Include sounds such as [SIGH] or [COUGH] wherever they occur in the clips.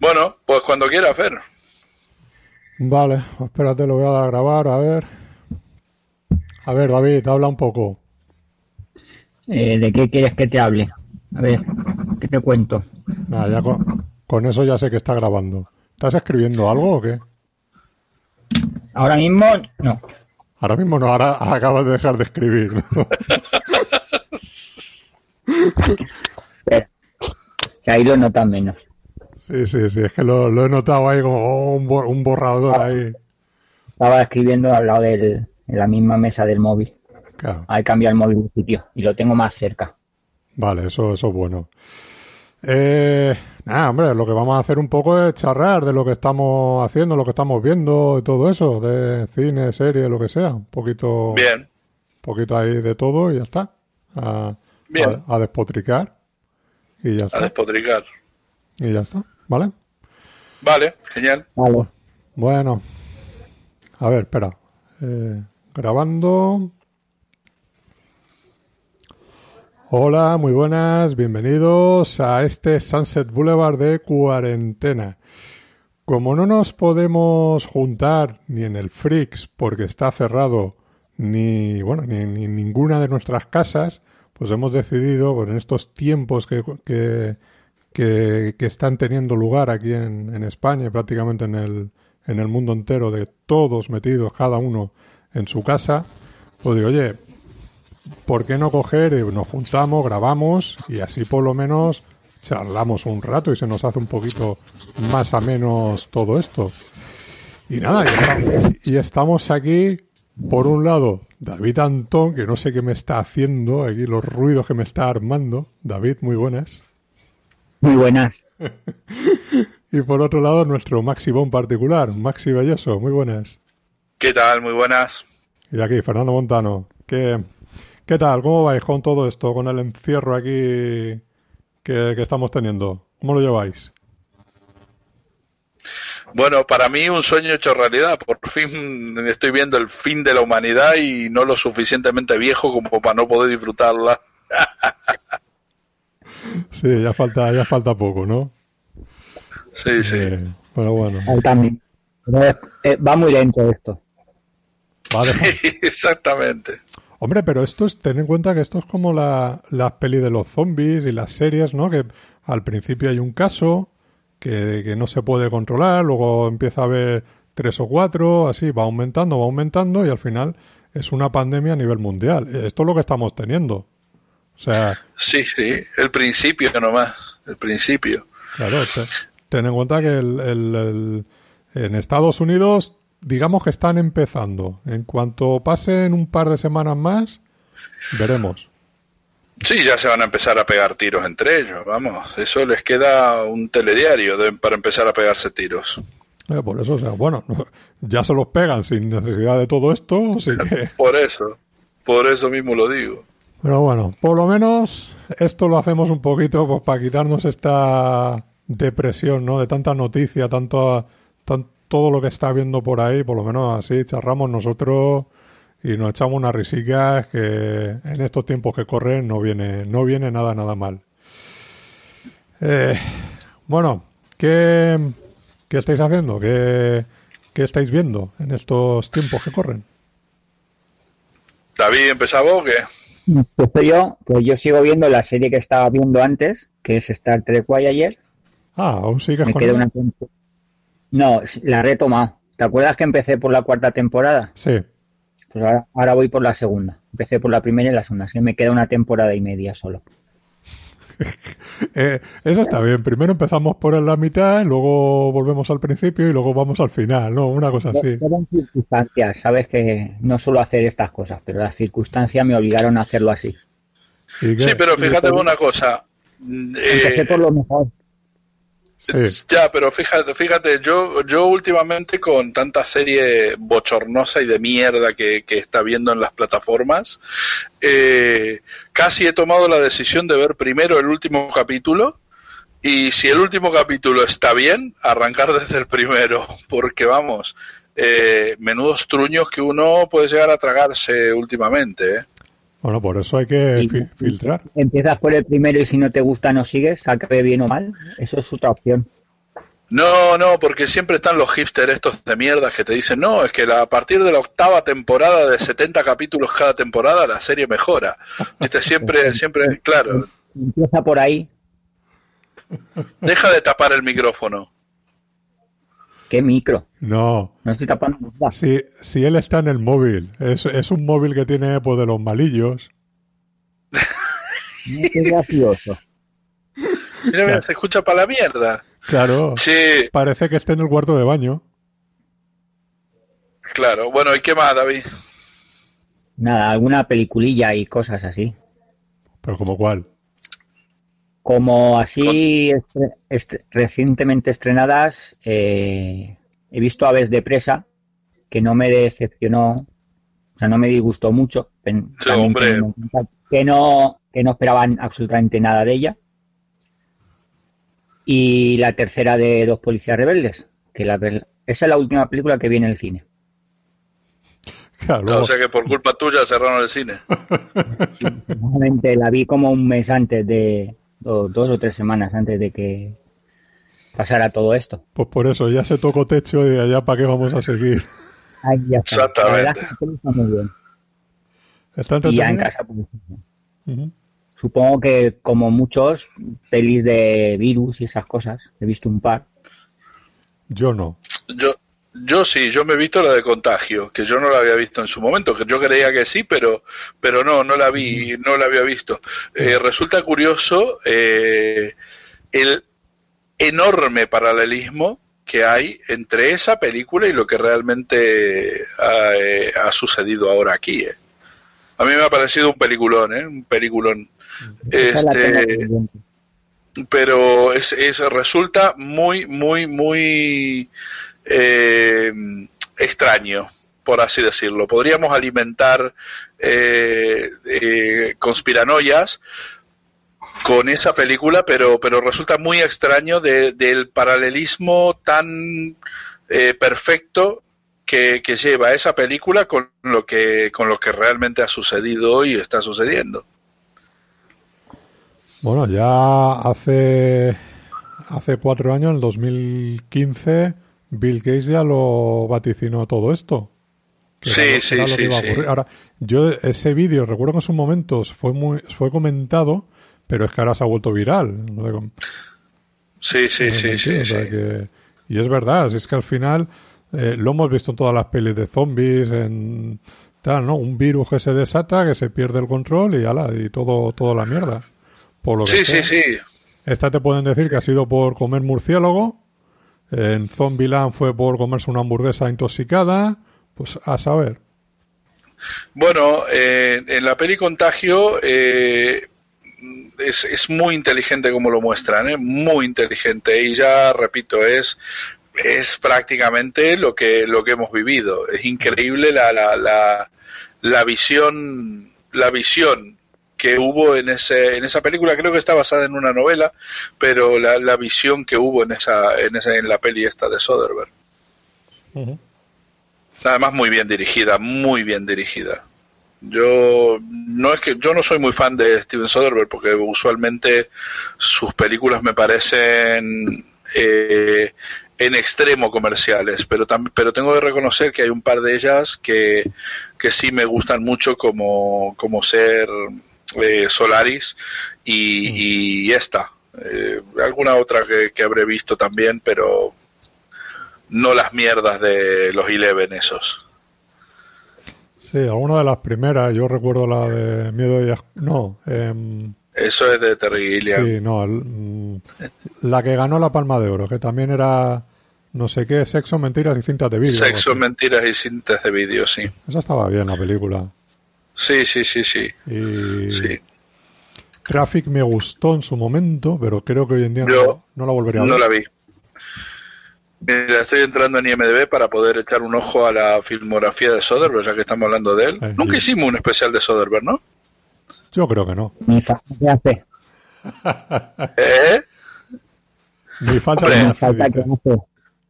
Bueno, pues cuando quiera, Fer. Vale, espérate, lo voy a dar a grabar, a ver. A ver, David, habla un poco. Eh, ¿De qué quieres que te hable? A ver, ¿qué te cuento? Nada, ya con, con eso ya sé que está grabando. ¿Estás escribiendo algo o qué? Ahora mismo, no. Ahora mismo no, ahora acabas de dejar de escribir. ¿no? [LAUGHS] Espera, que ahí lo notas menos. Sí, sí, sí, es que lo, lo he notado ahí como oh, un, bo- un borrador ahí. Estaba escribiendo al lado del, en la misma mesa del móvil. Claro. He cambiado el móvil de sitio y lo tengo más cerca. Vale, eso, eso es bueno. Eh, nada, hombre, lo que vamos a hacer un poco es charrar de lo que estamos haciendo, lo que estamos viendo y todo eso, de cine, serie, lo que sea. Un poquito, Bien, poquito ahí de todo y ya está. A, Bien. a- a despotricar y ya a está. despotricar. Y ya está, ¿vale? Vale, genial. Vale. Bueno, a ver, espera. Eh, grabando. Hola, muy buenas, bienvenidos a este Sunset Boulevard de cuarentena. Como no nos podemos juntar ni en el Freaks porque está cerrado, ni bueno, ni ni en ninguna de nuestras casas, pues hemos decidido, pues en estos tiempos que, que, que, que están teniendo lugar aquí en, en España y prácticamente en el, en el mundo entero, de todos metidos, cada uno en su casa, pues digo, oye, ¿por qué no coger y nos juntamos, grabamos y así por lo menos charlamos un rato y se nos hace un poquito más a menos todo esto? Y nada, y estamos, aquí, por un lado, David Antón, que no sé qué me está haciendo, aquí los ruidos que me está armando. David, muy buenas. Muy buenas. [LAUGHS] Y por otro lado, nuestro Maxi Bon particular, Maxi Belloso, muy buenas. ¿Qué tal? Muy buenas. Y aquí, Fernando Montano. ¿Qué, qué tal? ¿Cómo vais con todo esto, con el encierro aquí que, que estamos teniendo? ¿Cómo lo lleváis? Bueno, para mí un sueño hecho realidad. Por fin estoy viendo el fin de la humanidad y no lo suficientemente viejo como para no poder disfrutarla. [LAUGHS] Sí, ya falta, ya falta poco, ¿no? Sí, sí. Eh, pero bueno, también. Eh, va muy lento esto. va dejar- [LAUGHS] Exactamente. Hombre, pero esto es, ten en cuenta que esto es como la, las peli de los zombies y las series, ¿no? Que al principio hay un caso que, que no se puede controlar, luego empieza a haber tres o cuatro, así, va aumentando, va aumentando y al final es una pandemia a nivel mundial. Esto es lo que estamos teniendo. O sea, Sí, sí. El principio nomás. El principio. claro, te- ten en cuenta que el, el- el- en Estados Unidos, digamos que están empezando. En cuanto pasen un par de semanas más, veremos. Sí, ya se van a empezar a pegar tiros entre ellos. Vamos, eso les queda un telediario de- para empezar a pegarse tiros. Eh, por eso, o sea, bueno, no- [LAUGHS] ya se los pegan sin necesidad de todo esto, así que... Por eso. Por eso mismo lo digo. Pero bueno, por lo menos esto lo hacemos un poquito pues para quitarnos esta depresión, ¿no? De tanta noticia, tanto, tan- todo lo que está viendo por ahí, por lo menos así charramos nosotros y nos echamos unas risicas que en estos tiempos que corren no viene, no viene nada, nada mal. Eh, bueno, ¿qué, qué estáis haciendo? ¿Qué, ¿Qué estáis viendo en estos tiempos que corren? David, ¿empezaba o qué? Empiezo yo, pues yo sigo viendo la serie que estaba viendo antes, que es Star Trek Voyager. Ah, aún sigues Me con una No, la he retomado. ¿Te acuerdas que empecé por la cuarta temporada? Sí. Pues ahora, ahora voy por la segunda. Empecé por la primera y la segunda. Así que me queda una temporada y media solo. [LAUGHS] Eh, eso está bien. Primero empezamos por la mitad, luego volvemos al principio y luego vamos al final, ¿no? Una cosa así. Fueron circunstancias, sabes que no suelo hacer estas cosas, pero las circunstancias me obligaron a hacerlo así. Sí, pero ¿Y fíjate una cosa. Mm, Empecé eh, por lo mejor. Ya, pero fíjate, fíjate, yo, yo últimamente con tanta serie bochornosa y de mierda que, que está viendo en las plataformas, eh, casi he tomado la decisión de ver primero el último capítulo y si el último capítulo está bien, arrancar desde el primero, [LAUGHS] porque vamos, eh, menudos truños que uno puede llegar a tragarse últimamente. ¿eh? Bueno, por eso hay que filtrar. Empiezas por el primero y si no te gusta no sigues, acabe bien o mal. Eso es otra opción. No, no, porque siempre están los hipsters estos de mierda que te dicen, no, es que a partir de la octava temporada de 70 capítulos cada temporada la serie mejora. Este siempre, [LAUGHS] siempre, claro. Empieza por ahí. Deja de tapar el micrófono. ¿Qué micro? No. No estoy tapando nada. Si, si él está en el móvil, es, es un móvil que tiene pues de los malillos. [LAUGHS] Qué gracioso. Mira, se escucha para la mierda. Claro. Sí. Parece que esté en el cuarto de baño. Claro. Bueno, ¿y qué más, David? Nada, alguna peliculilla y cosas así. ¿Pero como cuál? Como así recientemente estrenadas, eh, he visto Aves de Presa, que no me decepcionó, o sea, no me disgustó mucho. Sí, hombre. Que no, que no esperaban absolutamente nada de ella. Y la tercera de Dos Policías Rebeldes, que la, esa es la última película que vi en el cine. Claro, o sea que por culpa tuya cerraron el cine. [LAUGHS] Sí, la vi como un mes antes de, dos o tres semanas antes de que pasara todo esto. Pues por eso, ya se tocó techo y allá para qué vamos a seguir. Ahí ya está. Exactamente. está muy bien. ¿Está y ya en casa, pues, supongo que como muchos, pelis de virus y esas cosas, he visto un par. Yo no. Yo, yo sí, yo me he visto la de contagio, que yo no la había visto en su momento, que yo creía que sí, pero, pero no, no la vi, no la había visto. Eh, resulta curioso eh, el enorme paralelismo que hay entre esa película y lo que realmente ha, eh, sucedido ahora aquí. A mí me ha parecido un peliculón, ¿eh? un peliculón. Este, pero es, es, resulta muy, muy, muy eh, extraño, por así decirlo. Podríamos alimentar eh, eh, conspiranoias con esa película, pero, pero resulta muy extraño del paralelismo tan eh, perfecto que, que, lleva esa película con lo que con lo que realmente ha sucedido y está sucediendo. Bueno, ya hace hace cuatro años, en 2015, Bill Gates ya lo vaticinó todo esto. Sí, sí, sí, Ahora, yo ese vídeo, recuerdo que en sus momentos fue muy, fue comentado, pero es que ahora se ha vuelto viral. Sí, sí, sí, sí. y es verdad, es que al final eh, lo hemos visto en todas las pelis de zombies, en tal, ¿no? Un virus que se desata, que se pierde el control y ala, y todo, toda la mierda. Por lo que sí, sí, sí. Esta te pueden decir que ha sido por comer murciélago, en Zombieland fue por comerse una hamburguesa intoxicada, pues a saber. Bueno, eh, en la peli Contagio eh, es, es, muy inteligente como lo muestran, ¿eh? muy inteligente y ya repito es es prácticamente lo que lo que hemos vivido. Es increíble la, la, la, la visión la visión que hubo en ese en esa película creo que está basada en una novela pero la, la visión que hubo en esa en esa en la peli esta de Soderbergh. Además muy bien dirigida muy bien dirigida. Yo no es que yo no soy muy fan de Steven Soderbergh porque usualmente sus películas me parecen eh, en extremo comerciales, pero pero tengo que reconocer que hay un par de ellas que, que sí me gustan mucho como, como ser eh, Solaris y, esta. Eh, alguna otra que, habré visto también, pero no las mierdas de los Eleven esos. Sí, alguna de las primeras, yo recuerdo la de Miedo y... No, em, eso es de Terry Sí, no, mm, la que ganó la Palma de Oro, que también era no sé qué, sexo, mentiras y cintas de vídeo. Sexo, mentiras y cintas de vídeo, sí. Esa estaba bien la película. Sí, sí, sí, sí. Y... sí. Traffic me gustó en su momento, pero creo que hoy en día Yo no, no la volvería a ver. No la vi. Mira, estoy entrando en IMDB para poder echar un ojo a la filmografía de Soderbergh, ya que estamos hablando de él. Ay, Nunca sí. hicimos un especial de Soderbergh, ¿no? Yo creo que no. Ni [LAUGHS] falta que hace. ¿Eh? Ni falta Hombre, que Ni hace, falta que hace.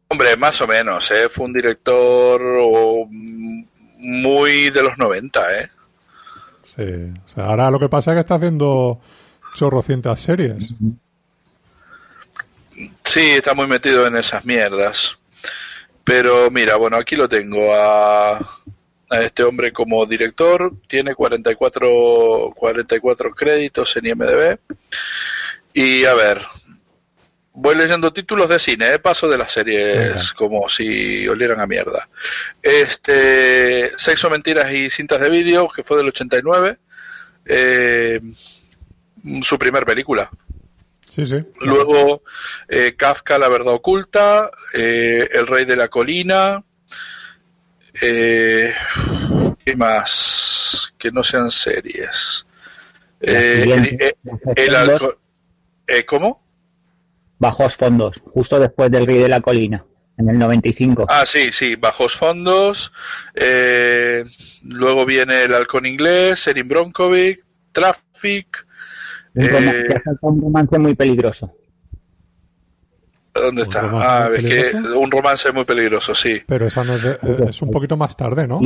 Hombre, más o menos, ¿eh? Fue un director oh, muy de los 90, ¿eh? Sí. O sea, ahora lo que pasa es que está haciendo chorrocientas series. Sí, está muy metido en esas mierdas. Pero mira, bueno, aquí lo tengo a, a este hombre como director. Tiene 44, 44 créditos en IMDB. Y a ver, voy leyendo títulos de cine, ¿eh? paso de las series Venga. como si olieran a mierda. Este, Sexo, Mentiras y Cintas de Vídeo, que fue del 89. Eh, su primer película. Sí, sí. Luego eh, Kafka, La Verdad Oculta, eh, El Rey de la Colina, eh, ¿qué más? Que no sean series. Eh, el, el eh, ¿Cómo? Bajos fondos, justo después del Rey de la Colina, en el 95. Ah, sí, sí, Bajos Fondos. eh, luego viene El Halcón Inglés, Erin Bronkovic, Traffic. un, eh, un romance muy peligroso. ¿Dónde ¿Un está? Ah, es que un romance muy peligroso, sí. Pero esa no es, de- eh, es un poquito más tarde, ¿no? Y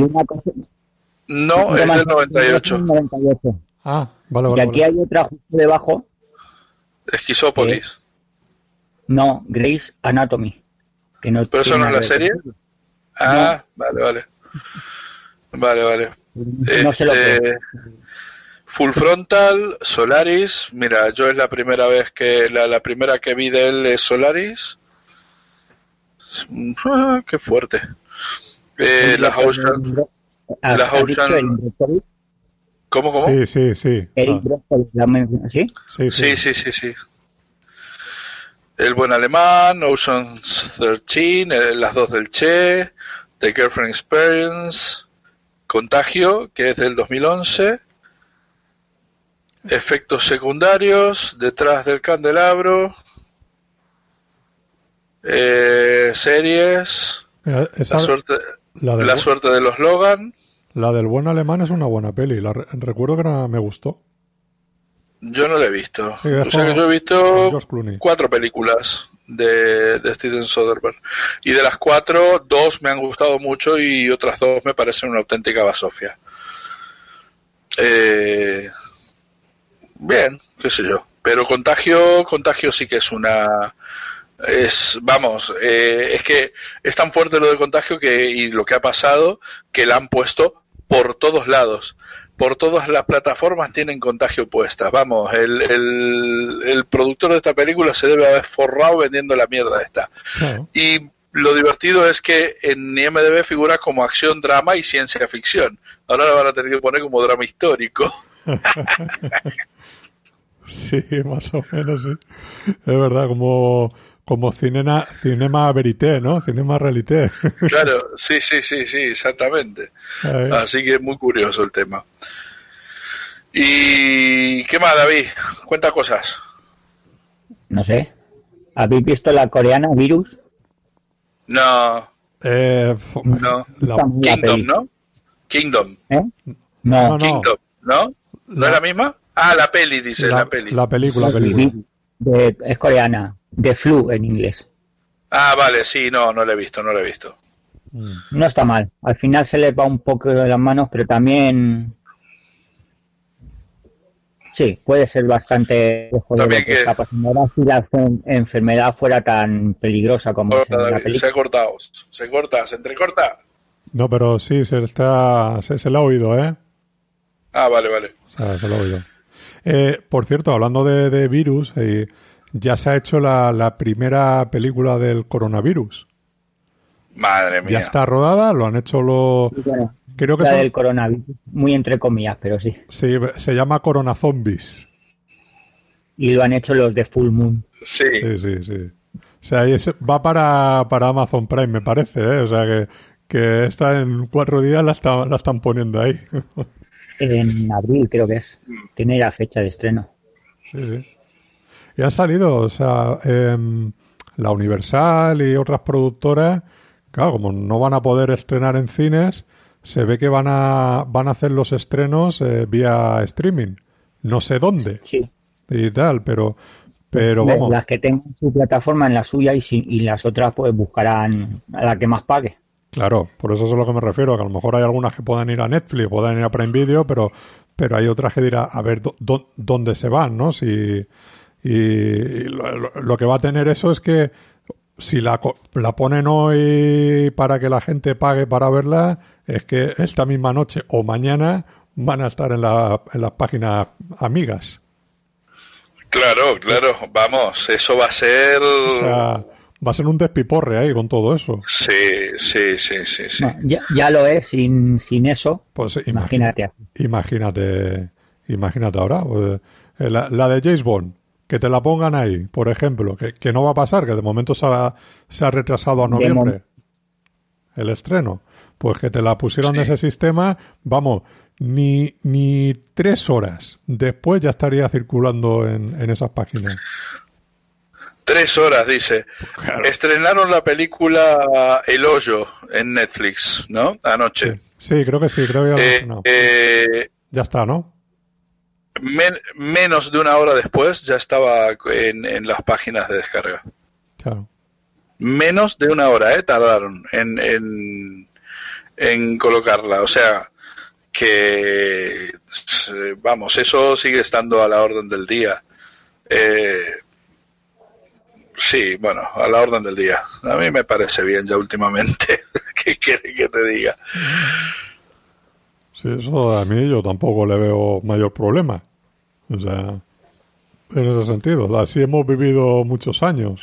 No, es del 98. del 98. Ah, vale, Y vale. aquí vale. hay otra justo debajo, Esquizópolis. No, Grey's Anatomy. Que no ¿Pero eso no es la serie? Ah, vale, vale. Vale, vale. No sé lo que Este, Full Frontal, Solaris. Mira, yo es la primera vez que la, la primera que vi de él es Solaris. Ah, [LAUGHS] qué fuerte. Eh, las Ocean, ¿Has- las has dicho Ocean-? ¿Cómo, cómo? Sí, sí, sí. Erin Ah, ¿la ¿sí? sí, Sí, sí, sí, sí. El buen alemán, Ocean's 13, eh, las dos del Che, The Girlfriend Experience, Contagio, que es del 2011, Efectos secundarios, Detrás del candelabro, eh, series, esa- la suerte, la, la suerte de los Logan. la del buen alemán es una buena peli. La re- recuerdo que me gustó. Yo no la he visto. Sí, o sea que yo he visto cuatro películas de, de Steven Soderbergh. Y de las cuatro, dos me han gustado mucho y otras dos me parecen una auténtica basofia. Eh, bien, qué sé yo. Pero Contagio, Contagio sí que es una... Es, vamos, eh, es que es tan fuerte lo de Contagio que, y lo que ha pasado que la han puesto por todos lados por todas las plataformas tienen contagio puestas. Vamos, el, el, el productor de esta película se debe haber forrado vendiendo la mierda esta. Claro. Y lo divertido es que en IMDB figura como acción, drama y ciencia ficción. Ahora la van a tener que poner como drama histórico. [LAUGHS] Sí, más o menos, sí. Es verdad, como, como cinema, cinema verité, ¿no? Cinema realité. [LAUGHS] Claro, sí, sí, sí, sí, exactamente. Ahí. Así que es muy curioso el tema. ¿Y qué más, David? Cuenta cosas. No sé. ¿Habéis visto la coreana Virus? No, Eh, no. la- Kingdom. ¿no? Kingdom. ¿Eh? No, No, no. Kingdom, ¿no? ¿No La- es la misma? Ah, la peli, dice, la, peli. la película, la película. Es coreana. The Flu en inglés. Ah, vale, sí, no, no la he visto, no la he visto. Mm. No está mal. Al final se le va un poco de las manos, pero también. Sí, puede ser bastante También lo que, que- está pasando ahora si la en- enfermedad fuera tan peligrosa como Corta, en la David, se ha cortado, se corta, se entrecorta. No, pero sí, se, está, se, se la ha oído, ¿eh? Ah, vale, vale. O sea, se lo he oído. Eh, por cierto, hablando de, de virus, eh, ya se ha hecho la, la primera película del coronavirus. Madre Ya mía. está rodada, lo han hecho los... Bueno, Creo que la son- del coronavirus, muy entre comillas, pero sí. sí, se llama Corona Zombies. Y lo han hecho los de Full Moon. Sí, Sí, sí, sí. O sea, y es- va para, para Amazon Prime, me parece, ¿eh? O sea, que, que esta en cuatro días la, está- la están poniendo ahí. [LAUGHS] En abril creo que es. Tiene la fecha de estreno. Sí, sí. Y han salido, o sea, em, la Universal y otras productoras, claro, como no van a poder estrenar en cines, se ve que van a, van a hacer los estrenos eh, vía streaming. No sé dónde. Sí. Y tal, pero, pero vamos. Las que tengan su plataforma en la suya y, si, y las otras pues buscarán a la que más pague. Claro, por eso es a lo que me refiero, que a lo mejor hay algunas que puedan ir a Netflix, puedan ir a Prime Video, pero, pero hay otras que dirán, a ver dónde se van, ¿no? Si, y lo, lo, que va a tener eso es que si la, la ponen hoy para que la gente pague para verla, es que esta misma noche o mañana van a estar en, la, en las páginas amigas. Claro, claro, vamos, eso va a ser... O sea, va a ser un despiporre ahí con todo eso. Sí, sí, sí, sí. sí. ya, ya, lo es, sin, sin eso, pues imagínate. Imagínate, imagínate ahora, pues, eh, la, la, de James Bond, que te la pongan ahí, por ejemplo, que, que no va a pasar, que de momento se ha, se ha retrasado a noviembre el estreno. Pues que te la pusieron de ese sistema, vamos, ni, ni tres horas después ya estaría circulando en, en esas páginas. Tres horas, dice. Claro. Estrenaron la película El Hoyo en Netflix, ¿no? Anoche. Sí, sí creo que sí, creo que ya, eh, no. eh, ya está, ¿no? Men, menos de una hora después ya estaba en, en las páginas de descarga. Claro. Menos de una hora, ¿eh? Tardaron en, en, en colocarla. O sea, que vamos, eso sigue estando a la orden del día. Eh, sí, bueno, a la orden del día. A mí me parece bien ya últimamente. [LAUGHS] ¿Qué quiere que te diga? Sí, eso a mí yo tampoco le veo mayor problema. O sea, en ese sentido, así hemos vivido muchos años.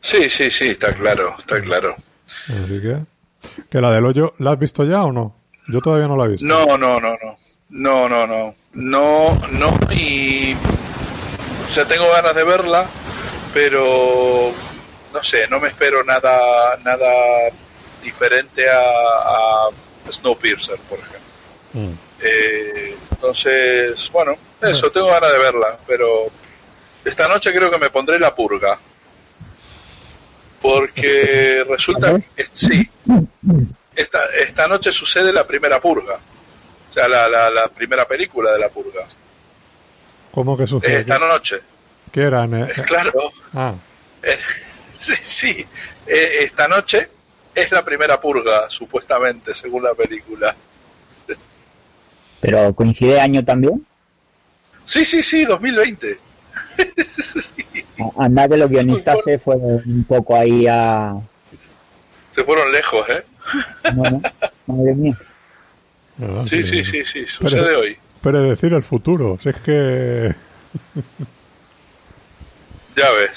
Sí, sí, sí, está claro, está claro. Así que, que la del hoyo, ¿la has visto ya o no? Yo todavía no la he visto. No, no, no, no. No, no, no. No, no. Y. O sea, tengo ganas de verla, pero. No sé, no me espero nada nada diferente a, a Snowpiercer, por ejemplo. Mm. Eh, entonces, bueno, eso, tengo ganas de verla, pero. Esta noche creo que me pondré la purga. Porque [LAUGHS] resulta. Sí esta, esta noche sucede la primera purga. O sea, la, la, la primera película de la purga. ¿Cómo que sucede? Esta noche. ¿Qué eran? Eh, claro. Ah. Eh, [LAUGHS] sí, sí. Eh, esta noche es la primera purga, supuestamente, según la película. ¿Pero coincide año también? Sí, sí, sí, 2020. sí. Anda que los guionistas se fueron un poco ahí a... Se fueron lejos, ¿eh? Madre mía. Sí, sí, sí, sí, sucede Pero- hoy. Predecir el futuro. Si es que [LAUGHS] Ya ves.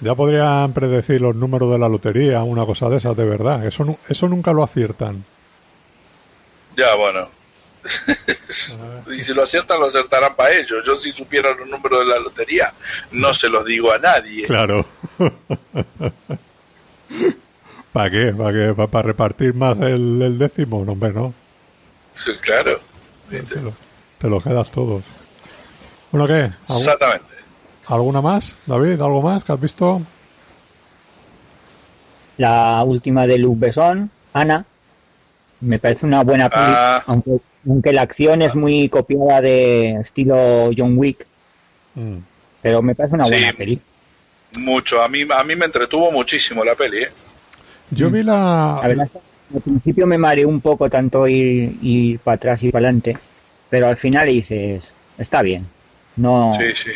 ya podrían predecir los números de la lotería, una cosa de esas, de verdad. Eso, eso nunca lo aciertan. Ya, bueno. Y si lo aciertan, lo acertarán para ellos. Yo si supiera los números de la lotería, no se los digo a nadie. Claro. ¿Para qué? ¿Para qué? ¿Para, repartir más el, el décimo? No, hombre, no. Claro. Te lo, te lo quedas todos. Bueno, ¿qué? ¿Algu- Exactamente. ¿Alguna más, David? ¿Algo más que has visto? La última de Luc Besson, Ana, me parece una buena peli, Ah. aunque, aunque la acción es muy copiada de estilo John Wick, Mm. pero me parece una Sí. buena peli. Mucho. A mí, a mí me entretuvo muchísimo la peli, ¿eh? Yo vi la... La verdad es que al principio me mareó un poco tanto ir, ir para atrás y para adelante, pero al final dices, está bien. No Sí, sí.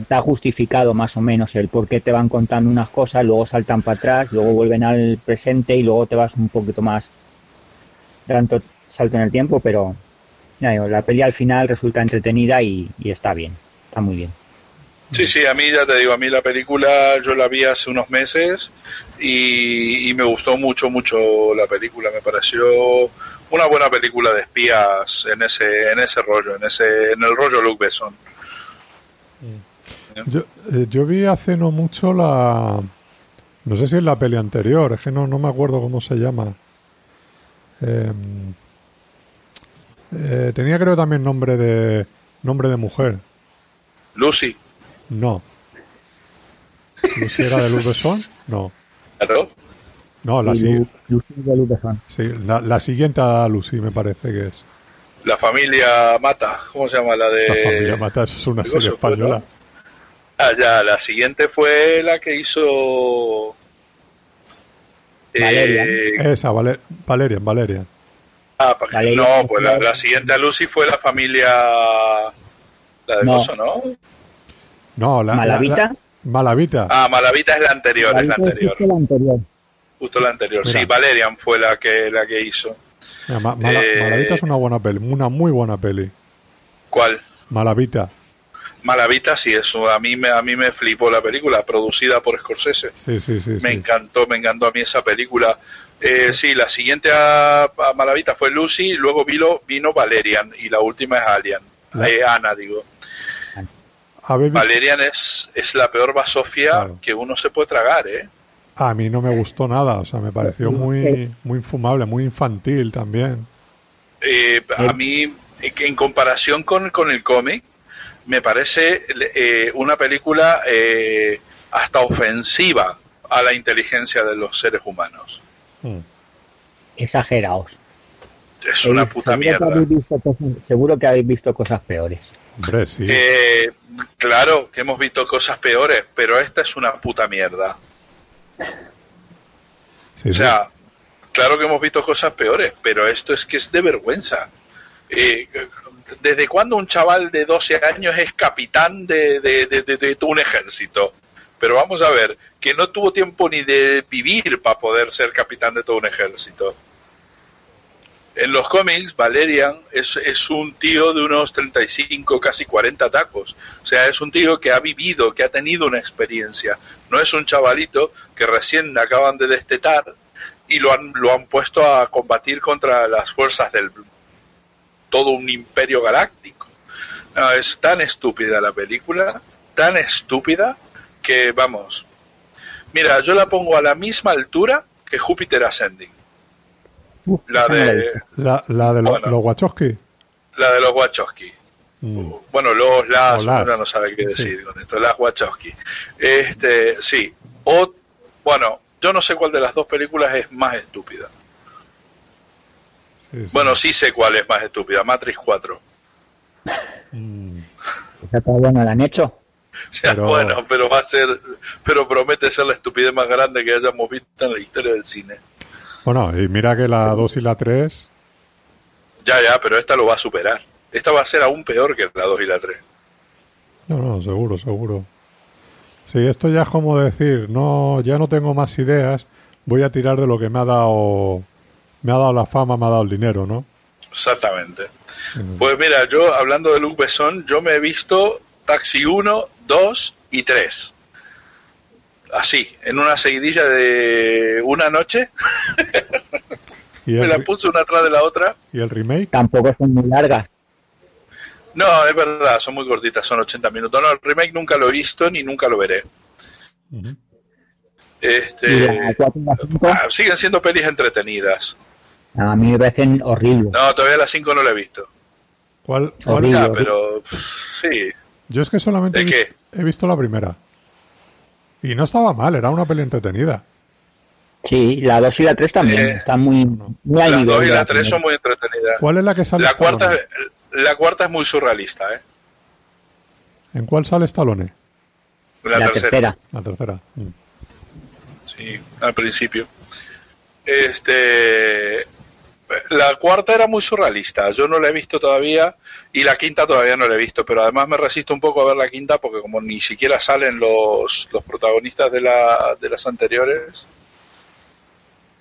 está justificado más o menos el por qué te van contando unas cosas, luego saltan para atrás, luego vuelven al presente y luego te vas un poquito más tanto salto en el tiempo, pero ya digo, la peli al final resulta entretenida y, y está bien, está muy bien. Sí, sí, a mí ya te digo, a mí la película yo la vi hace unos meses y, y me gustó mucho, mucho la película. Me pareció una buena película de espías en ese, en ese rollo, en ese, en el rollo Luke Besson. Yo, eh, yo vi hace no mucho la... No sé si es la peli anterior, es que no, no me acuerdo cómo se llama. Em, eh, tenía creo también nombre de nombre de mujer. Lucy. No. ¿Lucy era de Luz Besson? No. ¿Claro? No, la, Lu- Lucy de Luz Besson. sí, la, la siguiente a Lucy me parece que es. La familia Mata. ¿Cómo se llama? La de... La familia Mata, eso es una ¿qué serie española. Ah, ya, la siguiente fue la que hizo... Valerian. Eh, Esa, Vale- Valerian, Valerian. Ah, Valerian no, es pues la, siguiente a Lucy fue la familia... La de No. Coso, ¿no? No, la, Malavita. la- la- Malavita. Ah, Malavita es la anterior, es la anterior. justo la anterior. Justo la anterior. Mira. Sí, Valerian fue la que la que hizo. Mira, Ma- Mala- eh, Malavita es una buena peli, una muy buena peli. ¿Cuál? Malavita. Malavita, sí, eso a mí me a mí me flipó la película, producida por Scorsese. Sí, sí, sí. Me sí. encantó, me encantó a mí esa película. Eh, sí, la siguiente a, a Malavita fue Lucy, luego vino, vino Valerian y la última es Alien. La- Eh, Ana, digo. Valerian es, es la peor basofia Claro. que uno se puede tragar, ¿eh? A mí no me gustó nada, o sea, me pareció muy, muy infumable, muy infantil también. Eh, a mí, que en comparación con, con el cómic, me parece eh, una película eh, hasta ofensiva a la inteligencia de los seres humanos. Mm. Exageraos. Es una Eh, puta seguro Que mierda. habéis visto cosas, seguro que habéis visto cosas peores. Hombre, sí. Eh, claro que hemos visto cosas peores, pero esta es una puta mierda. sí, O sí. sea, claro que hemos visto cosas peores, pero esto es que es de vergüenza. Eh, ¿Desde cuándo un chaval de 12 años es capitán de, de, de- de- de un ejército? Pero vamos a ver, que no tuvo tiempo ni de vivir para poder ser capitán de todo un ejército. En los cómics, Valerian es, es un tío de unos 35, casi 40 tacos. O sea, es un tío que ha vivido, que ha tenido una experiencia. No es un chavalito que recién acaban de destetar y lo han, lo han puesto a combatir contra las fuerzas del todo un imperio galáctico. No, es tan estúpida la película, tan estúpida que vamos. Mira, yo la pongo a la misma altura que Júpiter Ascending. La de. La, la de lo- Bueno. los Wachowski. la de los Wachowski. Mm. Bueno, los las, no sabe qué decir Sí. con esto, las Wachowski. Este, sí. O bueno, yo no sé cuál de las dos películas es más estúpida. Sí, sí. Bueno, sí sé cuál es más estúpida, Matrix 4. Mm. No la han hecho. [LAUGHS] O sea, Pero- bueno, pero va a ser, pero promete ser la estupidez más grande que hayamos visto en la historia del cine. Bueno, y mira que la 2 y la 3, Ya, ya, pero esta lo va a superar. Esta va a ser aún peor que la 2 y la 3. no, no, seguro, seguro. Sí, esto ya es como decir, no, ya no tengo más ideas, voy a tirar de lo que me ha dado, me ha dado la fama, me ha dado el dinero, ¿no? Exactamente. Mm. Pues mira, yo hablando de Luc Besson, yo me he visto Taxi 1, 2 y 3. Así, en una seguidilla de una noche, ¿Y, me la puse una atrás de la otra. ¿Y el remake? Tampoco son muy largas. No, es verdad, son muy cortitas, son 80 minutos. No, el remake nunca lo he visto ni nunca lo veré. Ujú. Y Este, la 4 y la 5 ah, siguen siendo pelis entretenidas. a mí me parecen horribles. No, todavía la 5 no la he visto. ¿Cuál, cuál- Horrible. Pero pff, sí. Yo es que solamente he, ¿De vis- he visto la primera. Y no estaba mal, era una peli entretenida. Sí, la 2 y la 3 también. Eh, están muy, muy La nivel 2 y la 3 primera. son muy entretenidas. ¿Cuál es la que sale La cuarta, Stallone? la cuarta es muy surrealista, ¿eh? ¿En cuál sale Stallone? La, La tercera. tercera. La tercera. Mm. Sí, al principio. Este. La cuarta era muy surrealista. Yo no la he visto todavía. Y la quinta todavía no la he visto. Pero además me resisto un poco a ver la quinta porque, como ni siquiera salen los, los protagonistas de, la, de las anteriores.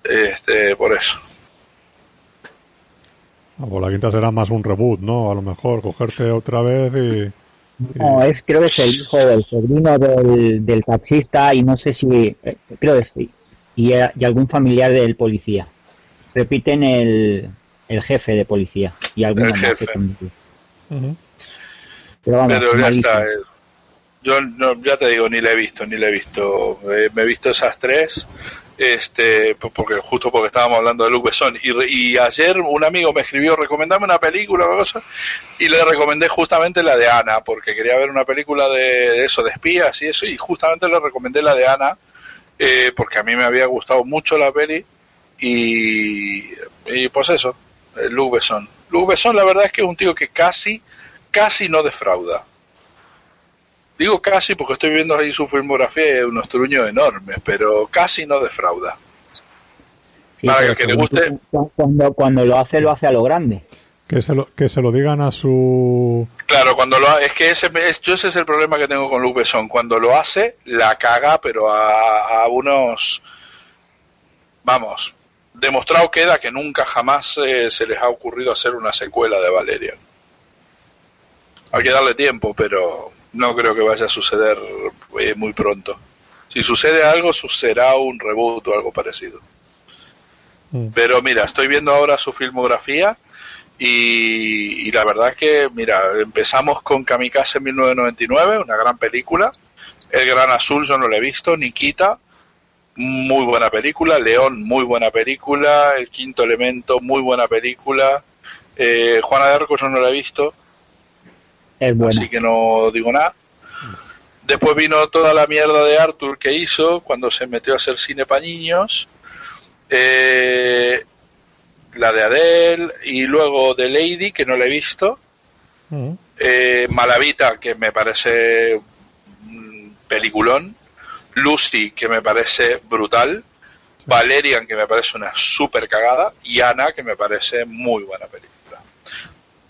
Este, por eso. Ah, pues la quinta será más un reboot, ¿no? A lo mejor cogerte otra vez y... No, es, creo que es el hijo del sobrino del, del taxista y no sé si, eh, creo que sí, y, eh, y algún familiar del policía. Repiten el, el jefe de policía y algunos El más. jefe. Pero vamos, Pero ya está. eh. Yo no, ya te digo, ni la he visto, ni la he visto. Eh, me he visto esas tres, este, porque justo porque estábamos hablando de Luc Besson. Y, y ayer un amigo me escribió, recomendame una película o cosa, y le recomendé justamente la de Ana, porque quería ver una película de, eso, de espías y eso, y justamente le recomendé la de Ana, eh, porque a mí me había gustado mucho la peli, y, y pues eso, eh, Luc Besson. Luc Besson la verdad es que es un tío que casi, casi no defrauda Digo casi porque estoy viendo ahí su filmografía y unos truños enormes, pero casi no defrauda. Para que, le guste. Cuando, cuando lo hace, lo hace a lo grande. Que se lo, que se lo digan a su. Claro, cuando lo es que ese, es, yo ese es el problema que tengo con Luke Besson. Cuando lo hace, la caga, pero a, a unos. Vamos, demostrado queda que nunca jamás eh, se les ha ocurrido hacer una secuela de Valerian. Hay que darle tiempo, pero no creo que vaya a suceder eh, muy pronto. Si sucede algo, sucederá un reboot o algo parecido. Mm. Pero mira, estoy viendo ahora su filmografía y, la verdad es que, mira, empezamos con Kamikaze 1999, una gran película. El Gran Azul yo no lo he visto, Nikita, muy buena película. León, muy buena película. El Quinto Elemento, muy buena película. Eh, Juana de Arco yo no la he visto. Así que no digo nada. Después vino toda la mierda de Arthur que hizo cuando se metió a hacer cine para niños. Eh, la de Adele y luego de Lady, que no la he visto. Mm. Eh, Malavita, que me parece peliculón. Lucy, que me parece brutal. Valerian, que me parece una super cagada. Y Ana, que me parece muy buena película.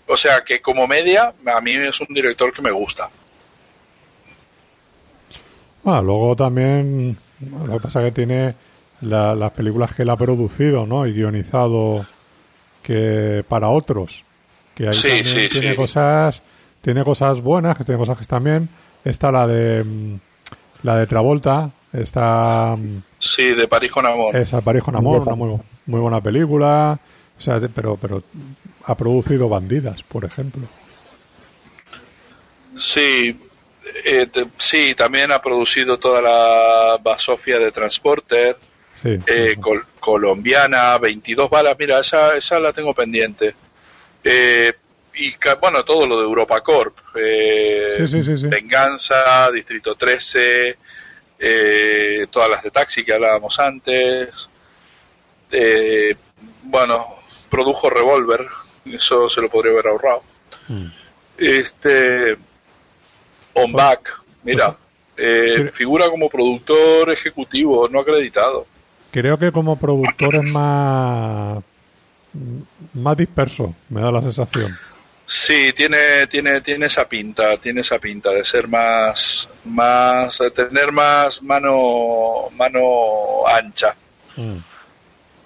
O sea que como media, a mí es un director que me gusta. Ah, luego también, lo que pasa es que tiene las películas que él ha producido, ¿no? Y guionizado que para otros. Que ahí también tiene cosas, tiene cosas buenas, que tiene cosas que están bien. Está la de mm, la de Travolta, está mm, Sí, de París con amor. Esa París con amor, una muy, muy buena película. O sea, pero, pero ha producido Bandidas, por ejemplo. Sí, eh, sí, también ha producido toda la basofia de Transporter, eh, colombiana, 22 balas, mira, esa, esa la tengo pendiente. Eh, y bueno, todo lo de Europa Corp, Venganza, Distrito 13, todas las de Taxi que hablábamos antes. bueno, produjo Revolver, eso se lo podría haber ahorrado. Mm. Este, On Back, mira, eh, figura como productor ejecutivo, no acreditado. Creo que como productor es más, más disperso, me da la sensación. Sí, tiene, tiene, tiene esa pinta, tiene esa pinta de ser más, más, tener más mano, mano ancha. Mm.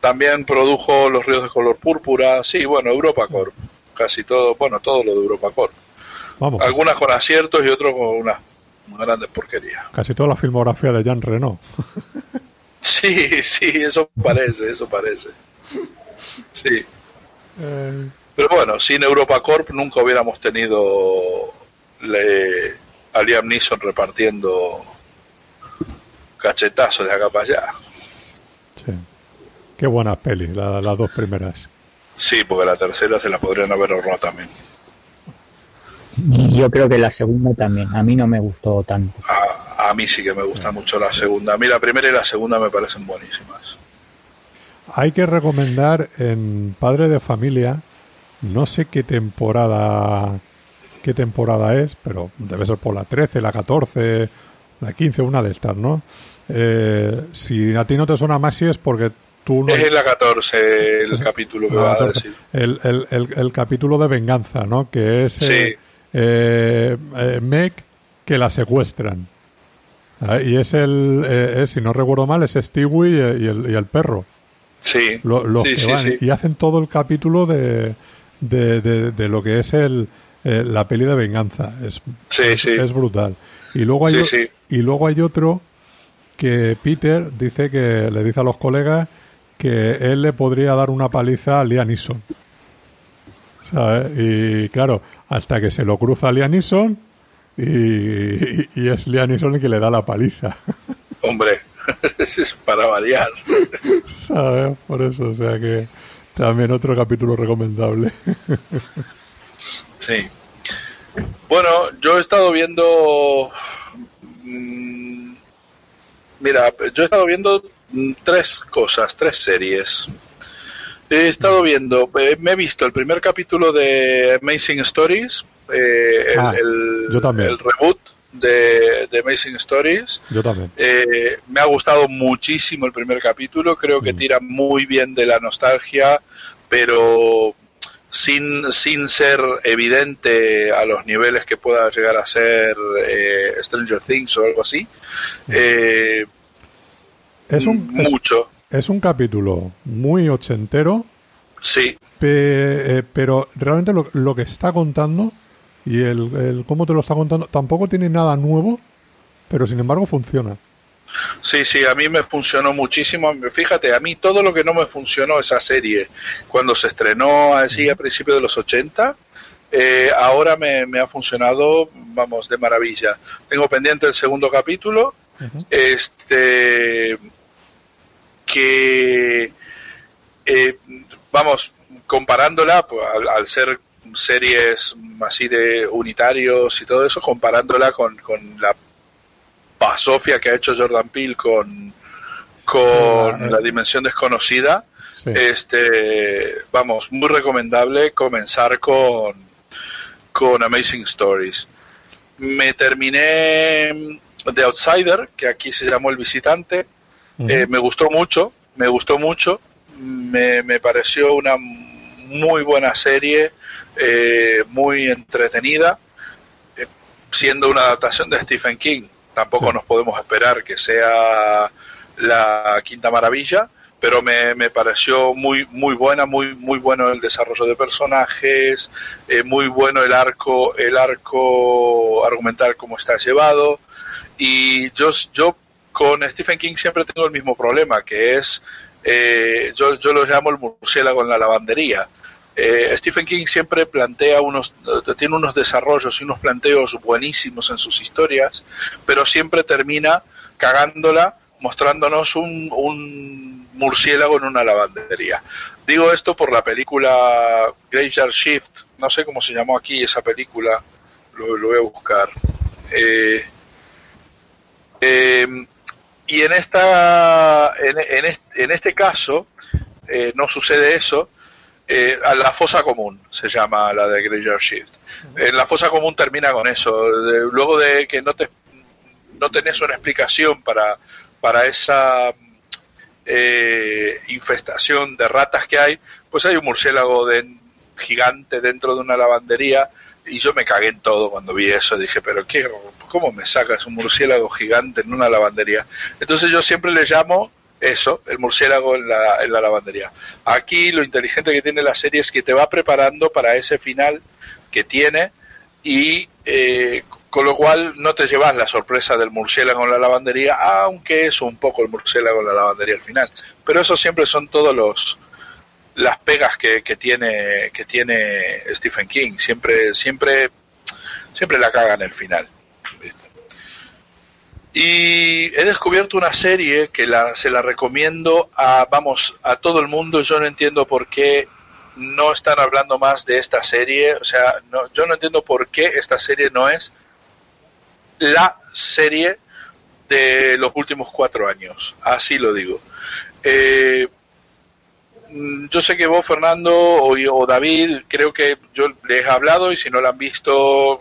También produjo Los ríos de color púrpura. Sí, bueno, Europa Corp. Casi todo, bueno, todo lo de Europa Corp. Vamos. Algunas con aciertos y otros con unas grandes porquerías. Casi toda la filmografía de Jean Reno. [LAUGHS] sí, sí, eso parece, eso parece. Sí. Eh. Pero bueno, sin Europa Corp nunca hubiéramos tenido le, a Liam Neeson repartiendo cachetazos de acá para allá. Sí. Qué buenas pelis, las dos primeras. Sí, porque la tercera se la podrían haber ahorrado también. Yo creo que la segunda también. A mí no me gustó tanto. A, mí sí que me gusta mucho la segunda. A mí la primera y la segunda me parecen buenísimas. Hay que recomendar en Padre de Familia, no sé qué temporada qué temporada es, pero debe ser por la 13, la 14, la 15, una de estas, ¿no? Eh, si a ti no te suena más, si es porque es la 14 el capítulo que va a decir. El, el, el, capítulo de venganza, ¿no? Que es eh, eh, eh, Meg que la secuestran. Ah, y es el, si no recuerdo mal, es Stewie y, el, y el perro. Sí. Y hacen todo el capítulo de, de, de, lo que es el, la peli de venganza. Es, es, brutal. Y luego, hay, y luego hay otro que Peter dice que le dice a los colegas que él le podría dar una paliza a Liam ¿Sabes? Y claro, hasta que se lo cruza a Liam y, y es Liam Neeson el que le da la paliza. Hombre, [LAUGHS] es para variar. [LAUGHS] ¿Sabes? Por eso, o sea que también otro capítulo recomendable. sí. Bueno, yo he estado viendo... Mm, mira, yo he estado viendo mm, tres cosas, tres series. He estado viendo, eh, me he visto el primer capítulo de Amazing Stories, eh, Ah, el, yo también. el reboot de, de Amazing Stories. Yo también. Eh, me ha gustado muchísimo el primer capítulo, creo que Mm. tira muy bien de la nostalgia, pero sin, sin ser evidente a los niveles que pueda llegar a ser eh, Stranger Things o algo así. Eh, Es un, es, mucho, es un capítulo muy ochentero, sí, pe- eh, pero realmente lo, lo que está contando y el, el cómo te lo está contando tampoco tiene nada nuevo, pero sin embargo funciona. Sí, sí, a mí me funcionó muchísimo. Fíjate, a mí todo lo que no me funcionó esa serie cuando se estrenó así a principios de los 80, eh, ahora me, me ha funcionado, vamos, de maravilla. Tengo pendiente el segundo capítulo, Ujú. este que eh, vamos comparándola pues, al, al ser series así de unitarios y todo eso comparándola con, con la pasofia que ha hecho Jordan Peele con con Sí, la- la dimensión desconocida Sí. este vamos muy recomendable comenzar con con Amazing Stories. Me terminé The Outsider que aquí se llamó El Visitante. Eh, me gustó mucho, me gustó mucho, me, me pareció una muy buena serie, eh, muy entretenida, eh, siendo una adaptación de Stephen King. Tampoco nos podemos esperar que sea la quinta maravilla, pero me, me pareció muy muy buena, muy muy bueno el desarrollo de personajes, eh, muy bueno el arco el arco argumental como está llevado y yo yo con Stephen King siempre tengo el mismo problema, que es, eh, yo, yo lo llamo el murciélago en la lavandería. Eh, Stephen King siempre plantea unos, eh, tiene unos desarrollos y unos planteos buenísimos en sus historias, pero siempre termina cagándola mostrándonos un, murciélago en una lavandería. Digo esto por la película Graveyard Shift, no sé cómo se llamó aquí esa película, lo, voy a buscar. Eh, eh, y en esta en, en este, caso no sucede eso eh, a la fosa común se llama la de Graveyard Shift en la fosa común termina con eso de- luego de que no te no tenés una explicación para para esa eh, infestación de ratas que hay pues hay un murciélago de, gigante dentro de una lavandería y yo me cagué en todo cuando vi eso. Dije, pero qué, ¿cómo me sacas un murciélago gigante en una lavandería? Entonces yo siempre le llamo eso, el murciélago en la, en la lavandería. Aquí lo inteligente que tiene la serie es que te va preparando para ese final que tiene y eh, con lo cual no te llevas la sorpresa del murciélago en la lavandería, aunque es un poco el murciélago en la lavandería al final. Pero eso siempre son todos los las pegas que, que tiene que tiene Stephen King siempre siempre siempre la caga en el final. Y he descubierto una serie que la, se la recomiendo a vamos a todo el mundo. Yo no entiendo por qué no están hablando más de esta serie. O sea no, yo no entiendo por qué esta serie no es la serie de los últimos cuatro años. Así lo digo. Eh, Mm, yo sé que vos, Fernando, o, o David, creo que yo les he hablado y si no la han visto,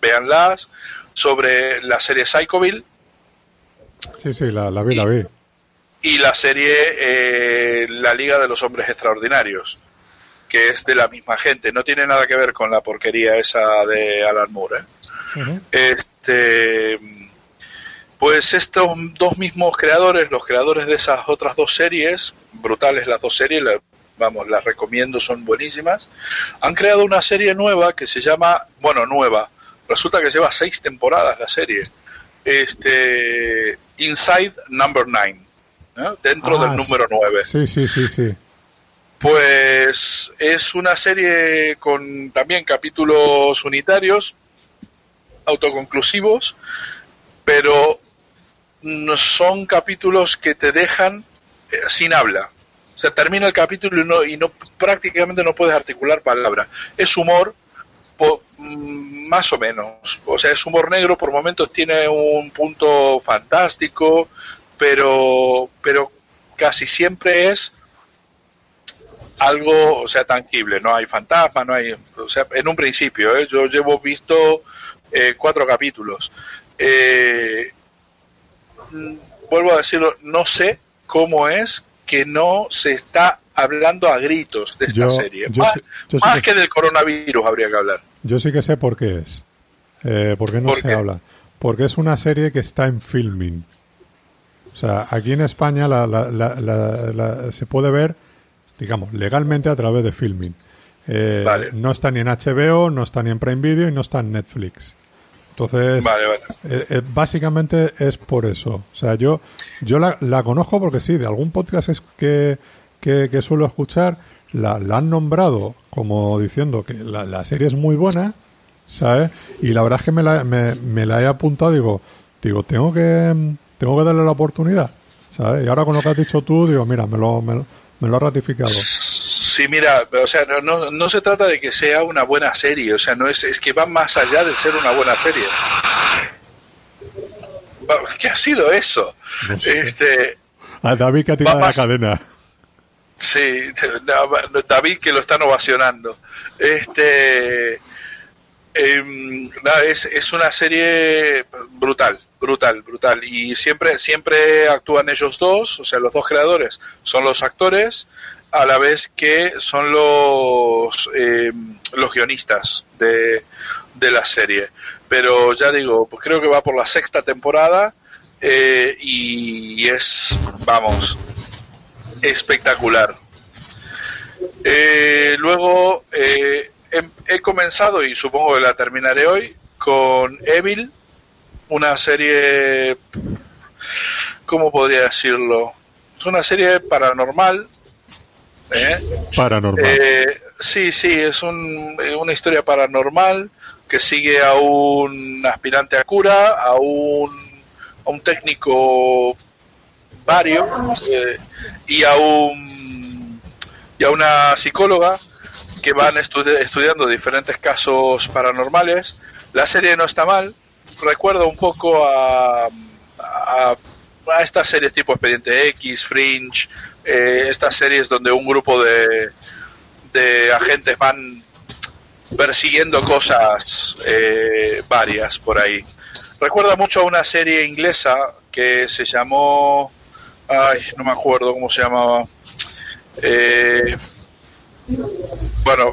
véanlas, sobre la serie Psychoville Sí, sí, la, la vi, la vi. y la serie eh, La Liga de los Hombres Extraordinarios, que es de la misma gente. No tiene nada que ver con la porquería esa de Alan Moore. ¿eh? Este, pues estos dos mismos creadores, los creadores de esas otras dos series, brutales las dos series, la- vamos, las recomiendo, son buenísimas, han creado una serie nueva que se llama, bueno, nueva, resulta que lleva seis temporadas la serie, este, Inside Number Nine, ¿no? dentro Ah, del número nueve. Sí, sí, sí, sí. Pues es una serie con también capítulos unitarios autoconclusivos, pero no son capítulos que te dejan eh, sin habla. O sea, termina el capítulo y no, y no prácticamente no puedes articular palabra. Es humor, mm, más o menos. O sea, es humor negro, por momentos tiene un punto fantástico, pero, pero casi siempre es algo, o sea, tangible. No hay fantasma, no hay, o sea, en un principio, ¿eh? yo llevo visto eh, cuatro capítulos. Eh, mm, vuelvo a decirlo, no sé cómo es que no se está hablando a gritos de esta serie. más, que, del coronavirus habría que hablar. Yo sí que sé por qué es. Eh, ¿Por qué no se habla? Porque es una serie que está en filming. O sea, aquí en España la, se puede ver, digamos, legalmente a través de filming. Eh, no está ni en HBO, no está ni en Prime Video y no está en Netflix. Entonces, eh, eh, básicamente es por eso. O sea, yo, yo la, la conozco porque sí, de algún podcast es que, que, suelo escuchar, la, han nombrado como diciendo que la, la, serie es muy buena, ¿sabes? Y la verdad es que me la, me, me la he apuntado, digo, digo, tengo que, tengo que darle la oportunidad, ¿sabes? Y ahora con lo que has dicho tú, digo, mira, me lo, me, me lo ha ratificado. Sí, mira, o sea, no, no, se trata de que sea una buena serie, o sea, no es, es que va más allá de ser una buena serie. ¿Qué ha sido eso? Este, a David que ha tirado la cadena. Sí, David que lo están ovacionando. Este, eh, es, es una serie brutal, brutal, brutal. Y siempre, siempre actúan ellos dos, o sea, los dos creadores son los actores a la vez que son los, eh, los guionistas de, de, la serie. Pero ya digo, pues creo que va por la sexta temporada eh, y es, vamos, espectacular. Eh, luego he, he, comenzado y supongo que la terminaré hoy con Evil, una serie, ¿cómo podría decirlo? Es una serie paranormal ¿Eh? Paranormal. Eh, sí, sí, es un, eh, una historia paranormal que sigue a un aspirante a cura, a un, a un técnico vario y a un y a una psicóloga que van estudiando diferentes casos paranormales. La serie no está mal, recuerda un poco a, a, a estas series tipo Expediente X, Fringe, eh, estas series donde un grupo de, de agentes van persiguiendo cosas eh, varias por ahí. Recuerda mucho a una serie inglesa que se llamó, ay, no me acuerdo cómo se llamaba. Eh, bueno,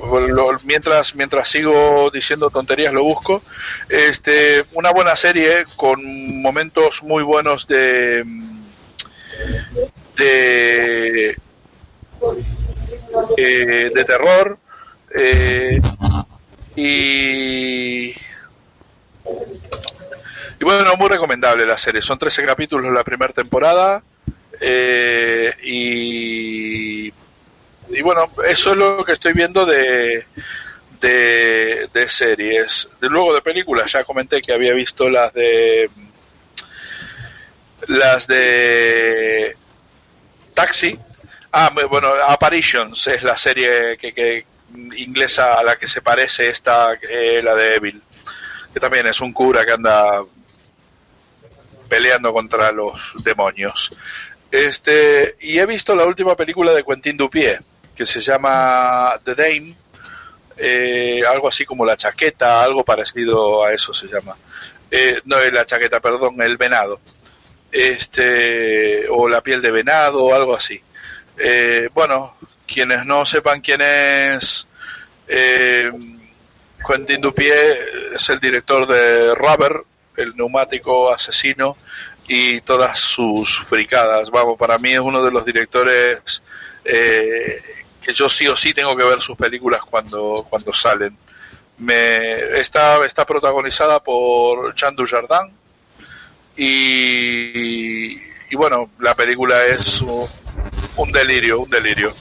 mientras mientras sigo diciendo tonterías lo busco. Este, una buena serie con momentos muy buenos de de, eh, de terror eh, y, y bueno, muy recomendable la serie. Son 13 capítulos la primera temporada eh, y, y bueno, eso es lo que estoy viendo de, de, de series. De luego de películas, ya comenté que había visto las de las de Taxi. Ah, bueno, Apparitions es la serie que, inglesa a la que se parece esta, eh, la de Evil, que también es un cura que anda peleando contra los demonios. Este, y he visto la última película de Quentin Dupié, que se llama The Dame, eh, algo así como La Chaqueta, algo parecido a eso se llama. Eh, no, la chaqueta, perdón, El Venado este, o la piel de venado o algo así. Eh, bueno, quienes no sepan quién es eh, Quentin Dupié, es el director de Rubber, el neumático asesino y todas sus fricadas. Vamos, para mí es uno de los directores eh, que yo sí o sí tengo que ver sus películas cuando, cuando salen. Me, está, está protagonizada por Jean Dujardin, y, y bueno, la película es un, delirio, un delirio.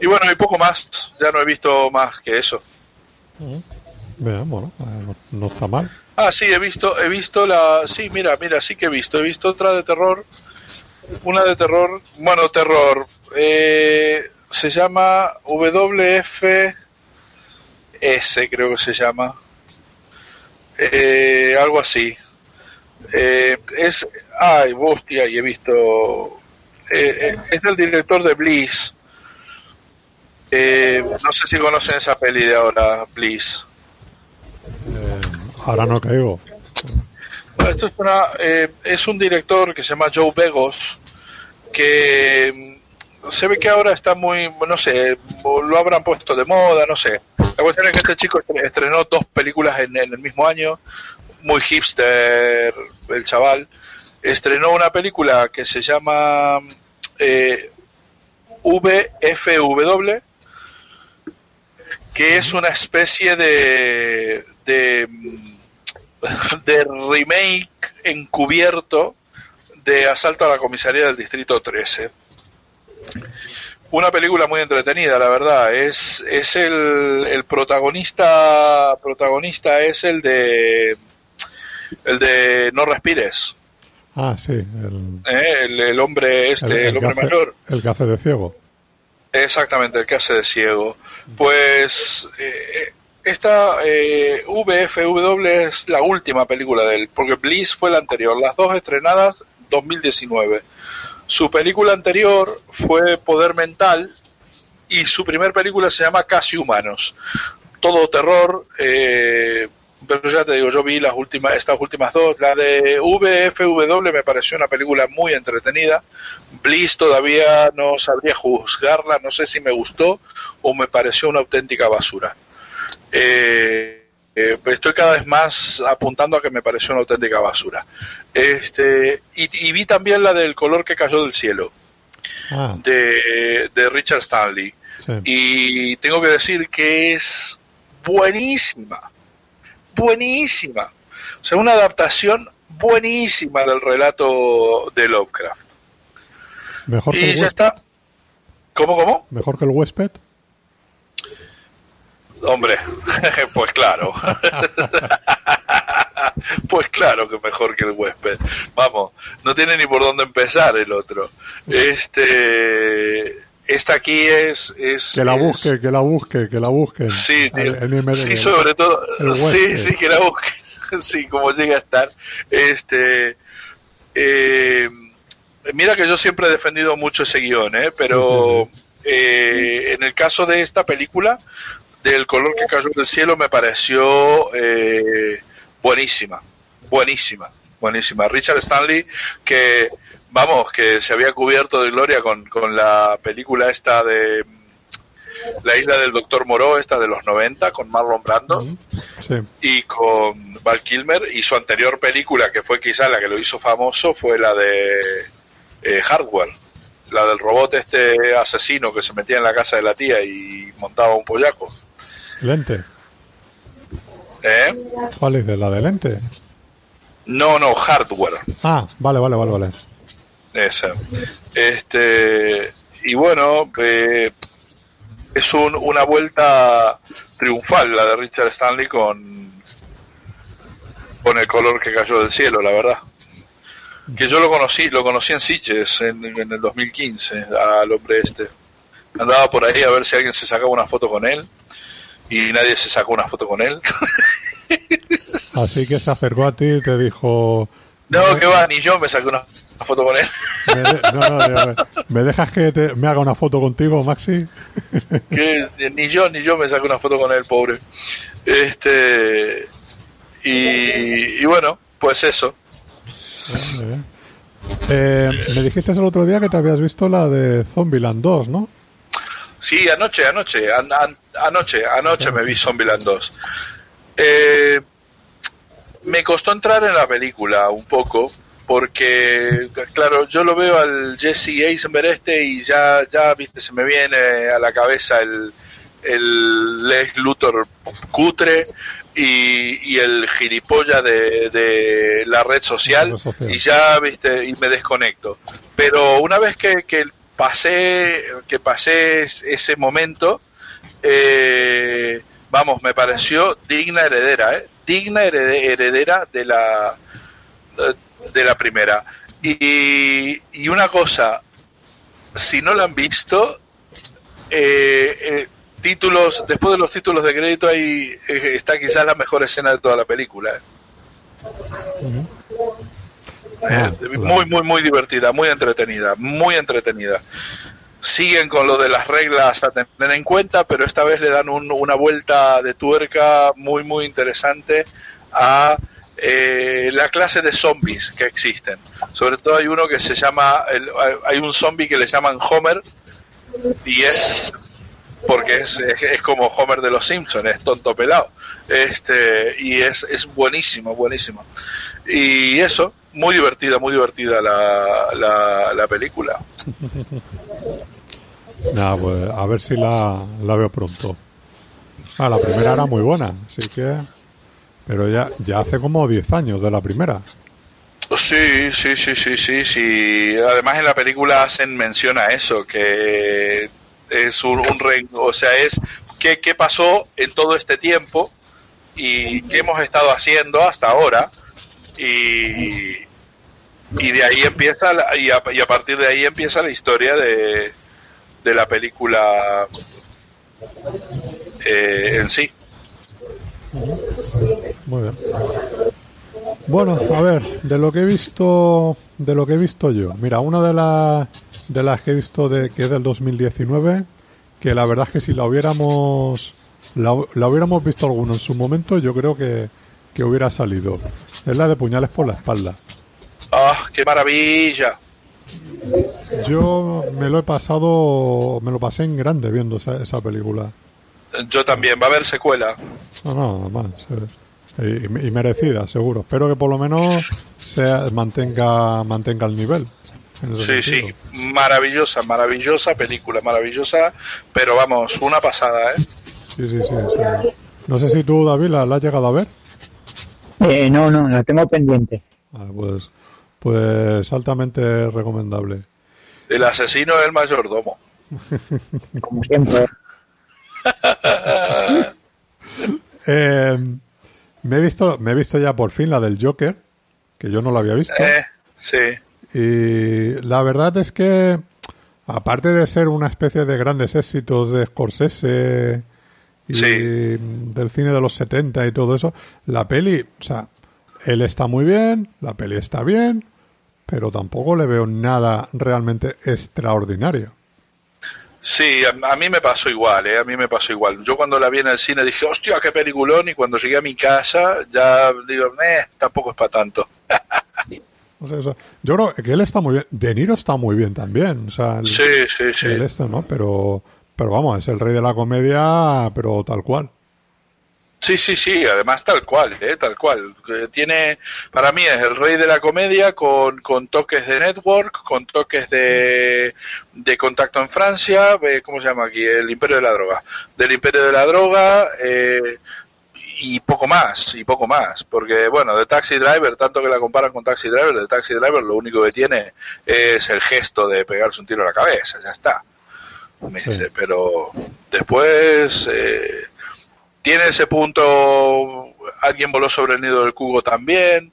Y bueno, y poco más, ya no he visto más que eso. bueno, no, está mal. Ah, sí, he visto, he visto la, sí, mira, mira, sí que he visto, he visto otra de terror, una de terror, bueno, terror, eh, se llama WFS, creo que se llama, eh, algo así. Eh, es, ay, hostia, y he visto, eh, es del director de Bliss. no sé si conocen esa peli de ahora, Bliss. Ahora no caigo. esto es, eh, es un director que se llama Joe Begos, que mm, se ve que ahora está muy, no sé, lo habrán puesto de moda, no sé. La cuestión es que este chico estrenó dos películas en, el mismo año, muy hipster el chaval. Estrenó una película que se llama eh, VFW, que es una especie de, de, [LAUGHS] de remake encubierto de Asalto a la Comisaría del Distrito 13. Una película muy entretenida, la verdad. Es, es el, el protagonista protagonista es el de el de No respires. Ah, sí. El, eh, el, hombre este, el, hombre mayor. El que hace de ciego. Exactamente, el que hace de ciego. Pues eh, esta eh, VFW es la última película de él, porque Bliss fue la anterior, las dos estrenadas 2019. Su película anterior fue Poder Mental y su primer película se llama Casi Humanos. Todo terror, eh, pero ya te digo, yo vi las últimas, estas últimas dos. La de VFW me pareció una película muy entretenida. Bliss todavía no sabría juzgarla, no sé si me gustó o me pareció una auténtica basura. Eh, eh, estoy cada vez más apuntando a que me pareció una auténtica basura. Este, y, vi también la del color que cayó del cielo, ah. de, Richard Stanley. Y tengo que decir que es buenísima, buenísima. O sea, una adaptación buenísima del relato de Lovecraft. Mejor que y ya está. ¿Cómo, cómo? Mejor que el huésped. Hombre, [LAUGHS] pues claro. [LAUGHS] pues claro que mejor que el huésped. Vamos, no tiene ni por dónde empezar el otro. Este esta aquí es, es que la busque, que la busque, que la busque. Sí, sí, sobre todo, sí, sí, que la busque, [LAUGHS] sí, como llega a estar. Este, eh, mira que yo siempre he defendido mucho ese guion, ¿eh? pero eh, en el caso de esta película, del color que cayó del cielo me pareció eh, buenísima, buenísima, buenísima. Richard Stanley, que vamos, que se había cubierto de gloria con, con la película esta de La isla del Doctor Moreau, esta de los 90, con Marlon Brando y con Val Kilmer, y su anterior película, que fue quizá la que lo hizo famoso, fue la de eh, Hardware la del robot este asesino que se metía en la casa de la tía y montaba un pollaco. ¿Lente? ¿Eh? ¿Cuál es de la de lente? No, no, hardware. Ah, vale, vale, vale, vale. Esa. Este, y bueno, eh, es un, una vuelta triunfal la de Richard Stanley con, con el color que cayó del cielo, la verdad. Que yo lo conocí, lo conocí en Sitges en, en el 2015, al hombre este. Andaba por ahí a ver si alguien se sacaba una foto con él y nadie se sacó una foto con él. [LAUGHS] Así que se acercó a ti y te dijo... No, que va, ni yo me saqué una, foto con él. Me, no, no, me, dejas que me haga una foto contigo, Maxi? [LAUGHS] que ni yo ni yo me saqué una foto con él, pobre. Este y, bueno, pues eso. Eh, me dijiste el otro día que te habías visto la de Zombieland 2, ¿no? Sí, anoche, anoche, anoche, anoche me vi Zombieland 2. Eh, me costó entrar en la película un poco, porque, claro, yo lo veo al Jesse Eisenberg este y ya, ya, viste, se me viene a la cabeza el, el Lex Luthor cutre y, y el gilipollas de, de la red social, y ya, viste, y me desconecto. Pero una vez que, que pasé, que pasé ese momento, eh, vamos, me pareció digna heredera, ¿eh? digna heredera de la de la primera. Y, y una cosa, si no la han visto, eh, eh, títulos, después de los títulos de crédito ahí eh, está quizás la mejor escena de toda la película. Muy, muy, muy divertida, muy entretenida, muy entretenida. Siguen con lo de las reglas a tener en cuenta, pero esta vez le dan una vuelta de tuerca muy, muy interesante a la clase de zombies que existen. Sobre todo hay uno que se llama, hay un zombie que le llaman Homer, y es porque es, es, como Homer de los Simpsons, es tonto pelado. Este, y es, es buenísimo, buenísimo. Y eso, muy divertida, muy divertida la, la, la película. [LAUGHS] pues a ver si la, la veo pronto. Ah, la primera era muy buena, así que. Pero ya, ya hace como 10 años de la primera. Sí, sí, sí, sí, sí, sí. Además en la película hacen mención a eso, que es un, un o sea, es qué, qué pasó en todo este tiempo y qué hemos estado haciendo hasta ahora y, y de ahí empieza y, a, y a partir de ahí empieza la historia de, de la película eh, en sí. Muy bien. Bueno, a ver, de lo que he visto, de lo que he visto yo, mira, una de las de las que he visto de que es del 2019, que la verdad es que si la hubiéramos la, hubiéramos visto alguno en su momento, yo creo que, que hubiera salido. Es la de puñales por la espalda. ¡Ah, qué maravilla! Yo me lo he pasado, me lo pasé en grande viendo esa, esa película. Yo también, va a haber secuela. No, no, más. Eh, y, merecida, seguro. Espero que por lo menos sea, mantenga, mantenga el nivel. Sí, sí, maravillosa, maravillosa película, maravillosa, pero vamos, una pasada, ¿eh? Sí, sí, sí. No sé si tú, David, la, has llegado a ver. Eh, no, no, la tengo pendiente. Ah, pues, pues altamente recomendable. El asesino es el mayordomo. Como siempre. Eh, me he visto, me he visto ya por fin la del Joker, que yo no la había visto. Eh, sí. Y la verdad es que, aparte de ser una especie de grandes éxitos de Scorsese y del cine de los 70 y todo eso, la peli, o sea, él está muy bien, la peli está bien, pero tampoco le veo nada realmente extraordinario. Sí, a, mí me pasó igual, ¿eh? A mí me pasó igual. Yo cuando la vi en el cine dije, hostia, qué peliculón, y cuando llegué a mi casa ya digo, eh, tampoco es para tanto. [LAUGHS] yo creo que él está muy bien. De Niro está muy bien también. O sea, sí, sí, sí. Este, ¿no? Pero, pero vamos, es el rey de la comedia, pero tal cual. Sí, sí, sí, además tal cual, ¿eh? tal cual. Tiene, para mí es el rey de la comedia con, con toques de network, con toques de, de contacto en Francia, ¿cómo se llama aquí? El imperio de la droga. Del imperio de la droga, eh, y poco más, y poco más. Porque, bueno, de Taxi Driver, tanto que la comparan con Taxi Driver, de Taxi Driver lo único que tiene es el gesto de pegarse un tiro a la cabeza, ya está. Pero después... Eh, tiene ese punto, alguien voló sobre el nido del cubo también.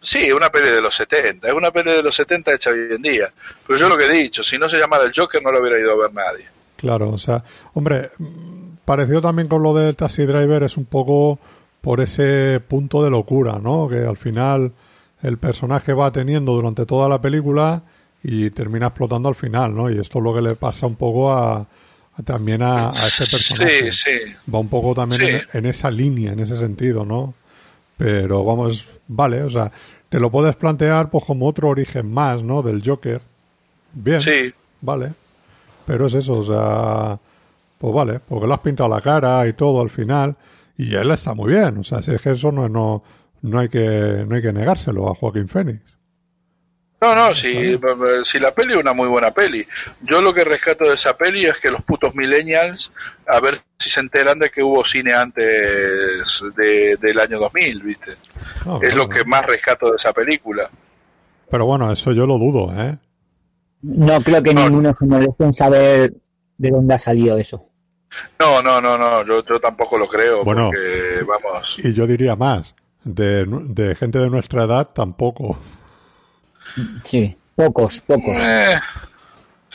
Sí, una peli de los 70, es una peli de los 70 hecha hoy en día. Pero yo lo que he dicho, si no se llamara el Joker no lo hubiera ido a ver nadie. Claro, o sea, hombre, parecido también con lo del Taxi Driver, es un poco por ese punto de locura, ¿no? Que al final el personaje va teniendo durante toda la película y termina explotando al final, ¿no? Y esto es lo que le pasa un poco a, también a, a este personaje. Sí, sí. Va un poco también en, esa línea, en ese sentido, ¿no? Pero vamos, vale, o sea, te lo puedes plantear pues como otro origen más, ¿no? Del Joker. Bien. Sí. Vale. Pero es eso, o sea, pues vale, porque le has pintado la cara y todo al final y él está muy bien, o sea, si es que eso no, no, no hay que no hay que negárselo a Joaquín Phoenix. No, no, si, si la peli es una muy buena peli. Yo lo que rescato de esa peli es que los putos millennials, a ver si se enteran de que hubo cine antes de, del año 2000, ¿viste? es lo que más rescato de esa película. Pero bueno, eso yo lo dudo, ¿eh? No creo que ninguno se merezca saber de dónde ha salido eso. No, no, no, no, yo, yo tampoco lo creo, bueno, porque, vamos... Y yo diría más, de, de gente de nuestra edad tampoco. Sí, pocos, pocos. Eh,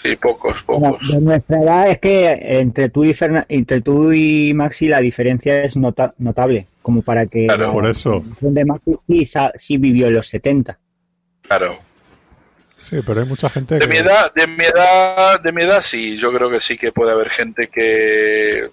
sí, pocos, pocos. de nuestra edad es que entre tú y, entre tú y Maxi la diferencia es notable, como para que... Claro, por eso. Donde Maxi sí, sí vivió en los 70. Claro. Sí, pero hay mucha gente de mi edad, de mi edad, de mi edad sí, yo creo que sí que puede haber gente que,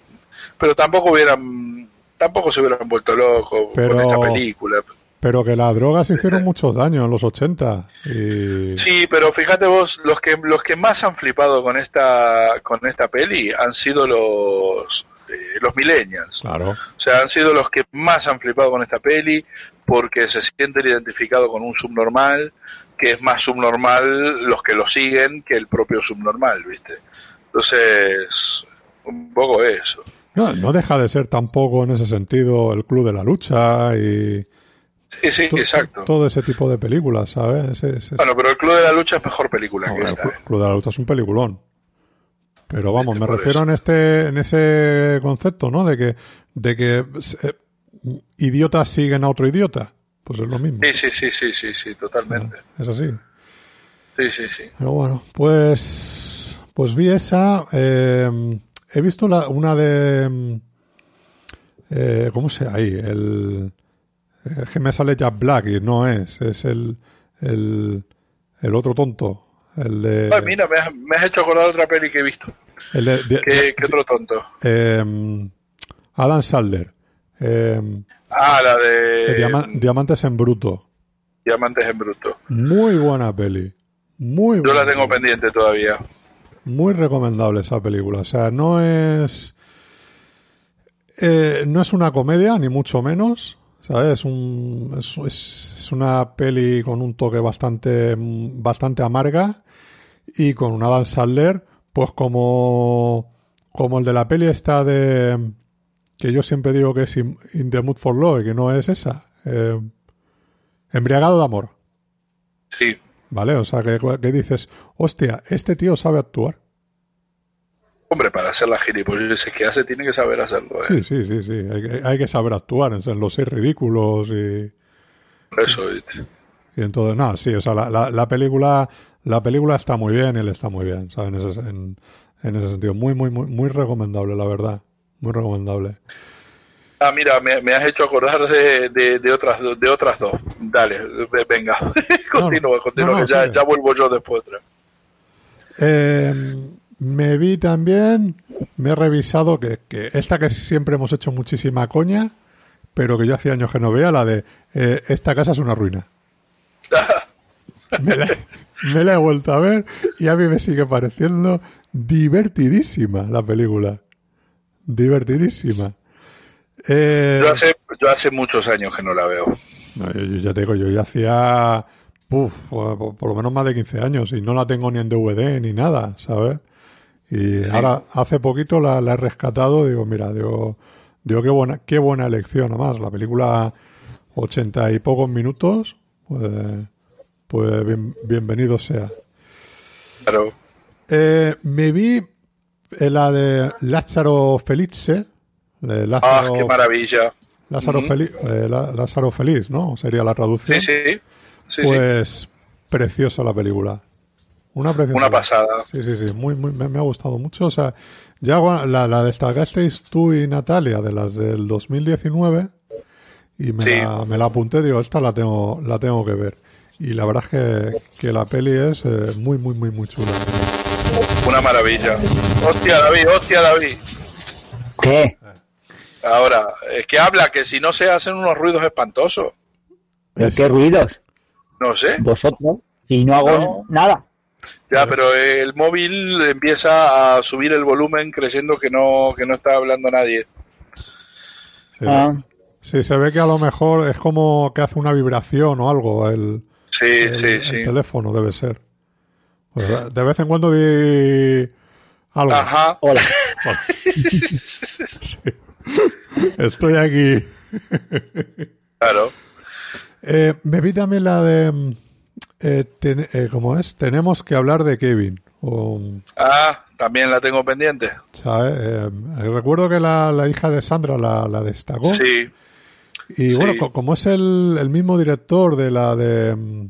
pero tampoco hubieran, tampoco se hubieran vuelto locos con esta película. Pero que las drogas hicieron muchos daños en los 80. Sí, pero fíjate vos, los que los que más han flipado con esta con esta peli han sido los eh, los millennials. Claro. O sea, han sido los que más han flipado con esta peli porque se sienten identificados con un subnormal que es más subnormal los que lo siguen que el propio subnormal, ¿viste? Entonces, un poco eso. No, no deja de ser tampoco en ese sentido el club de la lucha y... Sí, sí, exacto. Todo ese tipo de películas, ¿sabes? Bueno, pero el Club de la Lucha es mejor película que esta. El ¿eh? Club de la Lucha es un peliculón. Pero vamos, me refiero en este en ese concepto, ¿no? De que de que eh, idiotas siguen a otro idiota. Pues es lo mismo. Sí, sí, sí, sí, sí, sí totalmente. es así. Sí, sí, sí. Pero bueno, pues, pues vi esa. Eh, he visto la, una de. Eh, ¿Cómo se ahí? El. Es que me sale Jack Black y no es. Es el. El, el otro tonto. El de. Ay, mira, me has, me has hecho acordar otra peli que he visto. El de, ¿Qué, ¿Qué, otro tonto? Eh, Adam Sandler. Eh, Ah, la de... Diamantes en Bruto. Diamantes en Bruto. Muy buena peli. Muy Yo la tengo pendiente todavía. Muy recomendable esa película. O sea, no es... Eh, no es una comedia, ni mucho menos. ¿Sabes? Es, un, es, una peli con un toque bastante, bastante amarga y con una Adam Sandler, pues como, como el de la peli está de que yo siempre digo que es In, the Mood for Love y que no es esa. Eh, embriagado de amor. Sí. ¿Vale? O sea, que, dices, hostia, este tío sabe actuar. Hombre, para hacer la gilipolleces que hace, tiene que saber hacerlo. ¿eh? Sí, sí, sí, sí. Hay, que saber actuar en los seis ridículos y. Eso, Y entonces, nada, sí, o sea, la, la, película la película está muy bien, él está muy bien, ¿sabes? En ese, en, en ese sentido. Muy, muy, muy, muy recomendable, la verdad. Muy recomendable. Ah, mira, me, has hecho acordar de, de, otras, de otras dos. Dale, venga, [LAUGHS] continúa, continúa, que ya, vuelvo yo después. Eh, me vi también, me he revisado que, que, esta que siempre hemos hecho muchísima coña, pero que yo hacía años que no veía, la de eh, esta casa es una ruina. [LAUGHS] me, la, me la he vuelto a ver y a mí me sigue pareciendo divertidísima la película divertidísima. Eh, yo, hace, yo hace muchos años que no la veo. yo, ya te digo, yo ya hacía por, lo menos más de 15 años y no la tengo ni en DVD ni nada, ¿sabes? Y ahora hace poquito la, he rescatado, digo, mira, digo, digo qué buena, qué buena elección, además, la película 80 y pocos minutos, pues, pues bienvenido sea. Claro. Eh, me vi la de Lázaro Felice. ah, qué maravilla. Lázaro, eh, Lázaro Feliz, ¿no? Sería la traducción. Sí, sí. pues preciosa la película. Una. Una pasada. Sí, sí, sí. Muy, muy, me, ha gustado mucho. O sea, ya la, la destacasteis tú y Natalia de las del 2019 y me, la, me la apunté. Digo, esta la tengo, la tengo que ver. Y la verdad es que, que la peli es eh, muy, muy, muy, muy chula. Una maravilla. Hostia, David, hostia, David. ¿Qué? Ahora, es que habla que si no se hacen unos ruidos espantosos. ¿Pero qué ruidos? No sé. ¿Vosotros? Y no hago nada. Ya, pero el móvil empieza a subir el volumen creyendo que no, que no está hablando nadie. Sí. Ah. sí, se ve que a lo mejor es como que hace una vibración o algo el, sí, sí, sí. el teléfono, debe ser. Pues, de vez en cuando di algo. Ajá. Hola. [LAUGHS] Estoy aquí. Claro. Eh, me vi también la de. Eh, eh, ¿Cómo es? Tenemos que hablar de Kevin. Ah, también la tengo pendiente. Eh, recuerdo que la, la, hija de Sandra la, la destacó. Sí. Y bueno, como es el, el, mismo director de la de,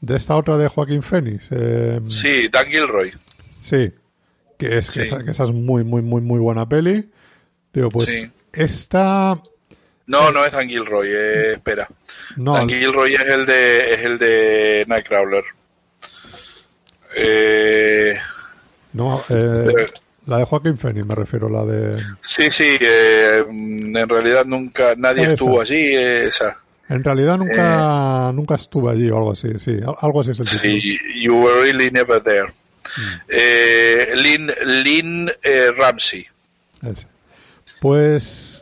de esta otra de Joaquín Phoenix. Eh, sí, Dan Gilroy. Sí, que es que, esa, que, esa, es muy, muy, muy, muy buena peli. Digo, pues esta... No, no es Dan Gilroy, eh, espera. No, Dan Gilroy es el de, es el de Nightcrawler. Eh... No, eh, la de Joaquín Phoenix me refiero, la de... Sí, sí, eh, en realidad nunca, nadie estuvo allí, esa. En realidad nunca, nunca estuve allí o algo así, sí, algo así es el título. Sí, you were really never there. Mm. Lynn, Lynn Ramsey. Ese. Pues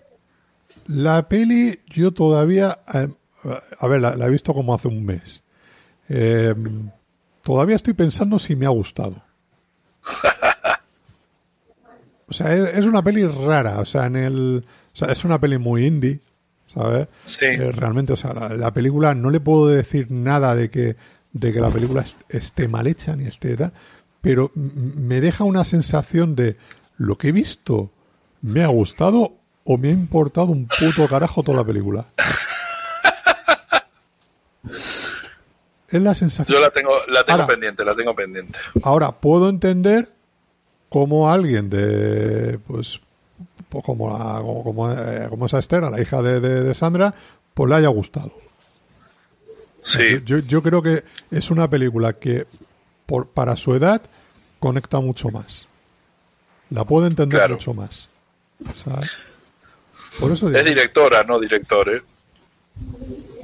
la peli yo todavía, a ver, la, he visto como hace un mes. todavía estoy pensando si me ha gustado. O sea, es, una peli rara, o sea, en el, o sea, es una peli muy indie, ¿sabes? Sí. Eh, realmente, o sea, la, película no le puedo decir nada de que, de que la película esté mal hecha ni esté tal, pero me deja una sensación de lo que he visto me ha gustado o me ha importado un puto carajo toda la película. es la sensación. Yo la tengo, la tengo pendiente, la tengo pendiente. Ahora, puedo entender cómo alguien de, pues, pues como, la, como, eh, como, esa Esther, la hija de, de, Sandra, pues le haya gustado. Sí. Yo, yo creo que es una película que, por, para su edad, conecta mucho más. La puedo entender mucho más. ¿sabes? Por eso es directora, no director, ¿eh?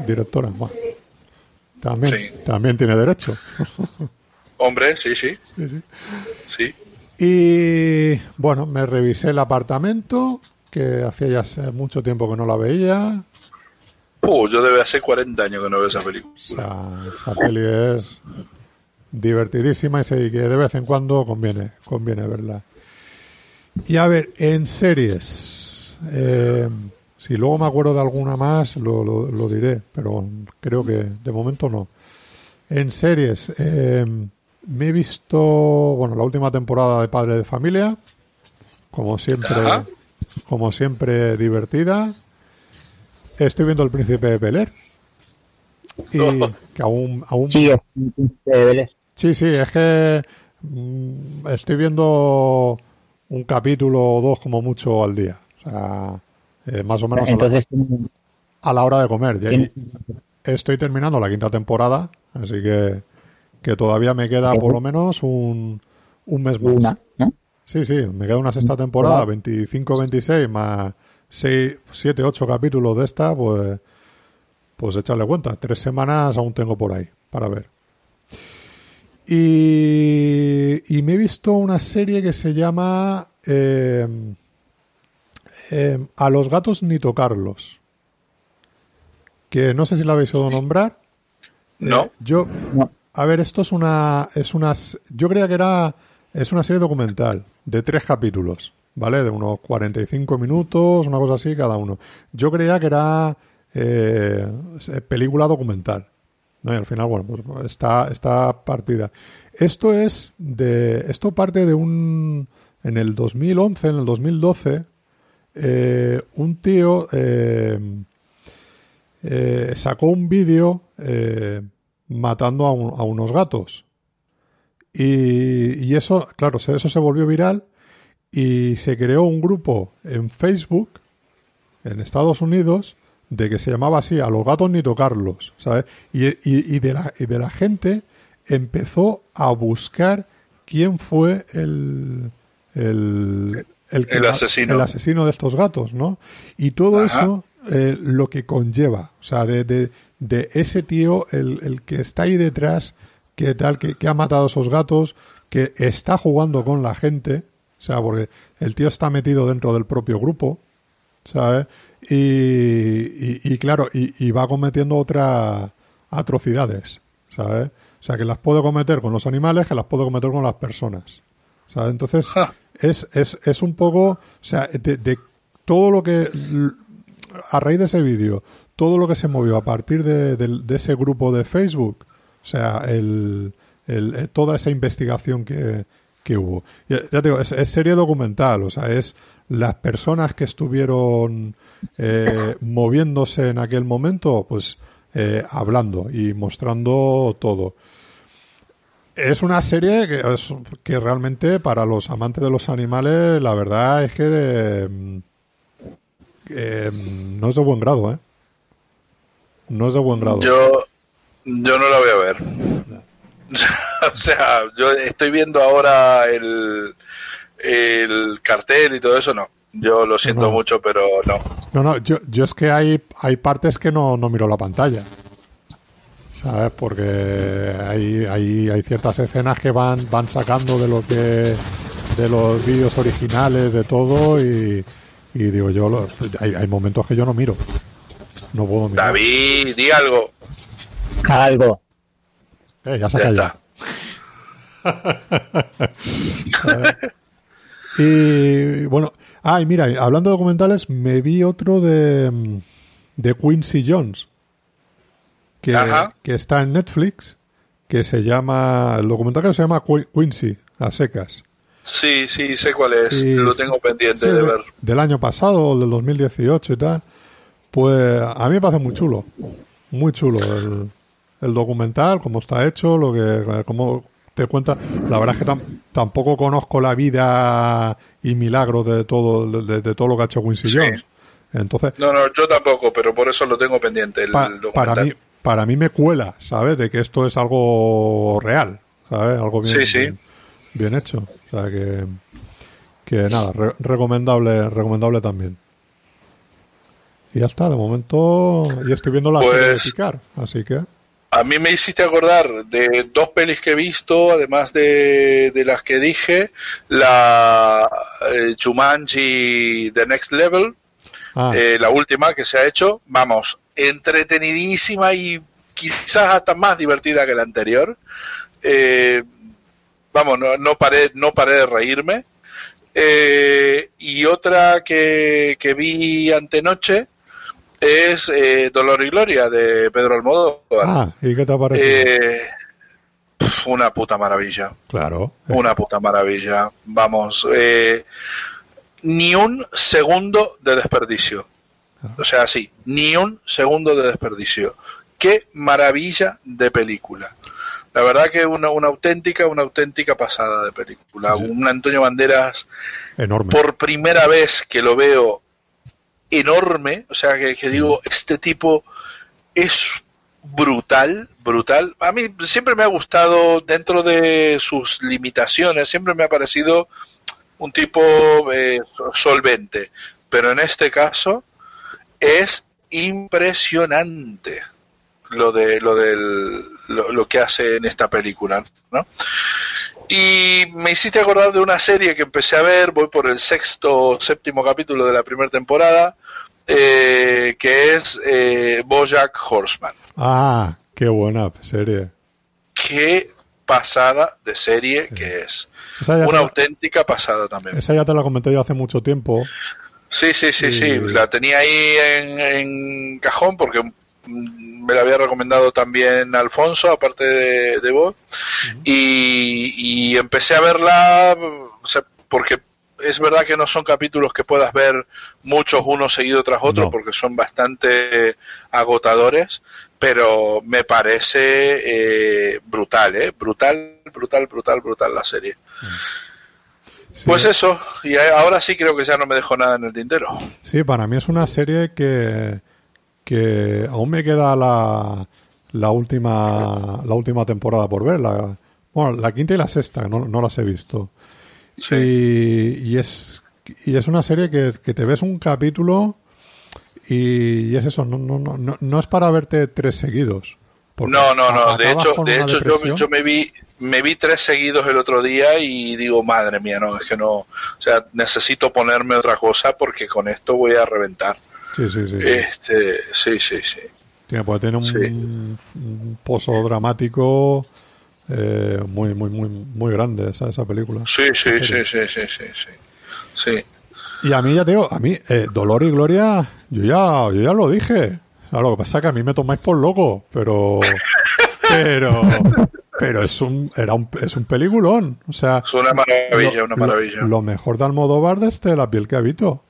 Directora, bueno. También, también tiene derecho. Hombre, sí, sí. Sí, sí. Y bueno, me revisé el apartamento, que hacía ya mucho tiempo que no la veía. Uh, yo debe hacer 40 años que no veo esa película. esa peli es divertidísima y que de vez en cuando conviene, conviene verla. Y a ver, en series. Eh, si luego me acuerdo de alguna más, lo, lo, diré, pero creo que de momento no. En series, eh, me he visto, bueno, la última temporada de Padre de Familia, como siempre, como siempre divertida. Estoy viendo El Príncipe de Bel y que aún, aún sí, sí, sí, es que mm, estoy viendo un capítulo o dos como mucho al día. O sea, eh, más o menos Entonces, a, la, hora de comer. estoy terminando la quinta temporada, así que, que todavía me queda por lo menos un, un mes más. Una, Sí, sí, me queda una sexta temporada, 25-26 más 6, 7, 8 capítulos de esta, pues, pues echarle cuenta. Tres semanas aún tengo por ahí para ver. Y, y me he visto una serie que se llama eh, eh, A los gatos ni tocarlos. Que no sé si la habéis oído nombrar. No. Eh, yo, a ver, esto es una, es una, yo creía que era, es una serie documental de tres capítulos, ¿vale? De unos 45 minutos, una cosa así cada uno. Yo creía que era película documental. ¿no? Y al final, bueno, pues está, está partida. Esto es de, esto parte de un, en el 2011, en el 2012, eh, un tío eh, eh, sacó un vídeo matando a, unos gatos. Y, eso, claro, eso se volvió viral y se creó un grupo en Facebook en Estados Unidos de que se llamaba así, a los gatos ni tocarlos, ¿sabes? Y, y, de, la, y de la gente empezó a buscar quién fue el, el, asesino. el asesino de estos gatos, ¿no? Y todo eso, eh, lo que conlleva, o sea, de, de, de ese tío, el, el, que está ahí detrás, que tal, que, que ha matado a esos gatos, que está jugando con la gente, o sea, porque el tío está metido dentro del propio grupo, ¿sabes? Y, y, claro, y, va cometiendo otras atrocidades, ¿sabes? O sea, que las puede cometer con los animales, que las puede cometer con las personas, ¿sabes? Entonces, es, es, es un poco, o sea, de, todo lo que, a raíz de ese vídeo, todo lo que se movió a partir de, de, ese grupo de Facebook, o sea, el, el, toda esa investigación que, que hubo. Ya, te digo, es, serie documental, o sea, es las personas que estuvieron eh, moviéndose en aquel momento, pues eh, hablando y mostrando todo. Es una serie que, que realmente para los amantes de los animales, la verdad es que no es de buen grado, ¿eh? No es de buen grado. Yo, yo no la voy a ver. [LAUGHS] o sea, yo estoy viendo ahora el, el cartel y todo eso, no. Yo lo siento mucho, pero no. No, no, yo, yo es que hay, hay partes que no, no miro la pantalla. ¿Sabes? Porque hay, hay, hay ciertas escenas que van, van sacando de lo que de los vídeos originales, de todo, y, y digo yo, hay, hay momentos que yo no miro. No puedo mirar. David, di algo. Algo. Eh, ya se ha [LAUGHS] y bueno, ay, mira, hablando de documentales, me vi otro de, de Quincy Jones, que, que está en Netflix, que se llama, el documental que se llama Quincy, a secas. Sí, sí, sé cuál es, lo tengo pendiente de ver. Del año pasado, del 2018 y tal. Pues a mí me parece muy chulo, muy chulo el, el documental, cómo está hecho, lo que, cómo te cuenta. La verdad es que tampoco conozco la vida y milagros de todo, de, todo lo que ha hecho Quincy Jones. Entonces, no, no, yo tampoco, pero por eso lo tengo pendiente. El, Para mí, para mí me cuela, ¿sabes? De que esto es algo real, ¿sabes? Algo bien, bien, hecho. O sea que, que nada, recomendable, recomendable también. Y ya está, de momento, y estoy viendo la pues, serie así que. A mí me hiciste acordar de dos pelis que he visto, además de, las que dije, la eh, Jumanji The Next Level, ah. eh, la última que se ha hecho, vamos, entretenidísima y quizás hasta más divertida que la anterior. Eh, vamos, no, no, paré, no paré de reírme. y otra que, que vi antenoche, es eh, Dolor y Gloria de Pedro Almodóvar. Ah, ¿y qué te parece? Eh, una puta maravilla. Claro. Una puta maravilla. Vamos, eh, ni un segundo de desperdicio. O sea, sí, ni un segundo de desperdicio. Qué maravilla de película. La verdad que una, una auténtica, una auténtica pasada de película. Un Antonio Banderas enorme. Por primera vez que lo veo enorme, o sea, que, digo, este tipo es brutal, brutal. A mí siempre me ha gustado, dentro de sus limitaciones, siempre me ha parecido un tipo eh, solvente, pero en este caso es impresionante lo de lo del lo, que hace en esta película, ¿no? Y me hiciste acordar de una serie que empecé a ver, voy por el sexto séptimo capítulo de la primera temporada, eh, que es eh, Bojack Horseman. Ah, qué buena serie. Qué pasada de serie que es. Una auténtica pasada también. Esa ya te la comenté yo hace mucho tiempo. Sí, sí, sí, sí. La tenía ahí en, cajón porque me la había recomendado también Alfonso, aparte de, vos. y, y, empecé a verla porque es verdad que no son capítulos que puedas ver muchos uno seguido tras otro porque son bastante agotadores, pero me parece eh, brutal, ¿eh? Brutal, brutal, brutal, brutal la serie. Pues eso, y ahora sí creo que ya no me dejo nada en el tintero. Sí, para mí es una serie que, que aún me queda la, la última la última temporada por ver, la, bueno, la quinta y la sexta, no, no las he visto. Y, es, y es una serie que, te ves un capítulo y, es eso, no, no, no, no es para verte tres seguidos. No, no, no. De hecho, de hecho yo, yo, me vi me vi tres seguidos el otro día y digo, madre mía, no, es que no, o sea, necesito ponerme otra cosa porque con esto voy a reventar. Sí, sí, sí. Este, sí, sí, sí. Tiene, pues tiene un, un pozo dramático eh, muy, muy, muy, muy grande esa, esa película. Sí, sí, sí, sí, sí, sí, sí, Y a mí ya te digo, a mí, eh, Dolor y Gloria, yo ya, yo ya lo dije. lo que pasa es que a mí me tomáis por loco, pero, [LAUGHS] pero, pero es un, era un, es un peliculón. O sea, es una maravilla, lo, una maravilla. Lo, lo, mejor de Almodóvar desde La piel que habito.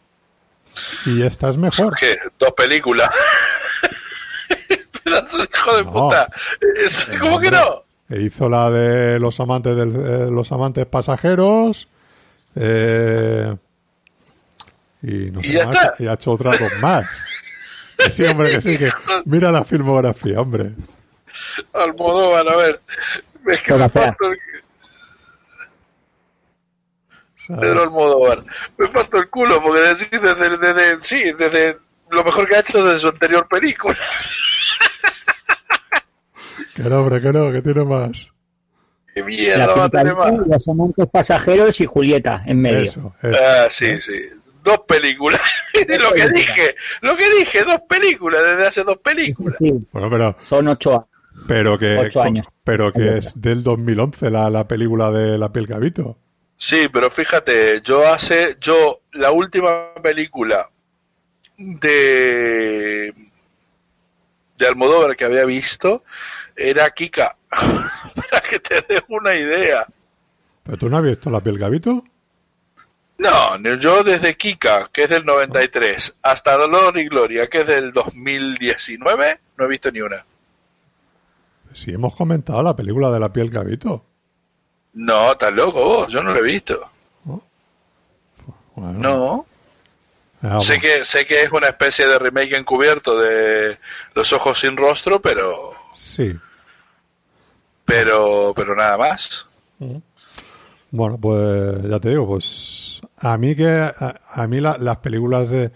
Y esta es mejor. ¿Qué? Dos películas. [LAUGHS] Pedazo hijo de No. puta. ¿Cómo que no? Hizo la de los amantes del, eh, los amantes pasajeros. eh, y no Y sé ya más, está. y ha hecho otras dos más. [LAUGHS] Que sí, hombre, que sí, que mira la filmografía, hombre. Almodóvar, a ver. Es que me falta el- Pedro Almodóvar. Me falta el culo porque decís desde, desde, sí, desde lo mejor que ha hecho desde su anterior película. [LAUGHS] que no, hombre, que no, que tiene más. Qué La mierda va a tener más. los amantes pasajeros y Julieta en medio. Eso, eso. Ah, sí, sí. Dos películas. [LAUGHS] De lo que películas. dije, lo que dije, dos películas, desde hace dos películas. Sí, Bueno, pero, son ocho años. Pero que, Ocho años. pero que es del 2011 la, la película de La piel habito. Sí, pero fíjate, yo hace, yo, la última película de, de Almodóvar que había visto era Kika. [LAUGHS] Para que te des una idea. ¿Pero tú no has visto La piel? No, no, yo desde Kika, que es del 93, hasta Dolor y Gloria, que es del 2019, no he visto ni una. Sí, hemos comentado la película de La piel que habito. No, estás loco vos, yo no lo he visto. Bueno, No. ah, Sé que, sé que es una especie de remake encubierto de Los ojos sin rostro, pero, Sí. pero, pero nada más. Bueno, pues ya te digo, pues a mí que a, a mí la- las películas de,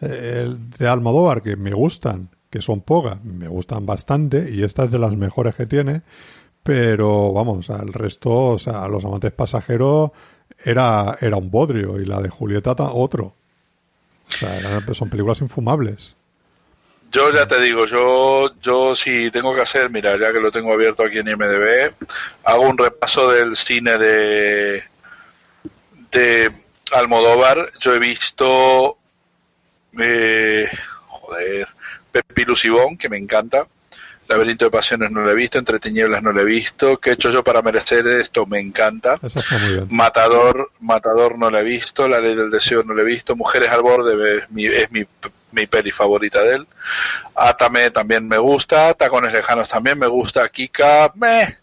eh, de Almodóvar que me gustan, que son pocas, me gustan bastante y esta es de las mejores que tiene, pero vamos, al resto, o sea, Los amantes pasajeros era era un bodrio y la de Julieta ta- otro. O sea, son películas infumables. Yo ya te digo, yo, yo si tengo que hacer, mira, ya que lo tengo abierto aquí en IMDB, hago un repaso del cine de, de Almodóvar. Yo he visto, eh, joder, Pepilus y Bon, que me encanta. Laberinto de Pasiones no lo he visto, Entre Tinieblas no lo he visto. ¿Qué he hecho yo para merecer esto? Me encanta. Matador, Matador no la he visto, La Ley del Deseo no la he visto, Mujeres al Borde es mi, es mi, mi peli favorita de él, Atame también me gusta, Tacones Lejanos también me gusta, Kika, meh,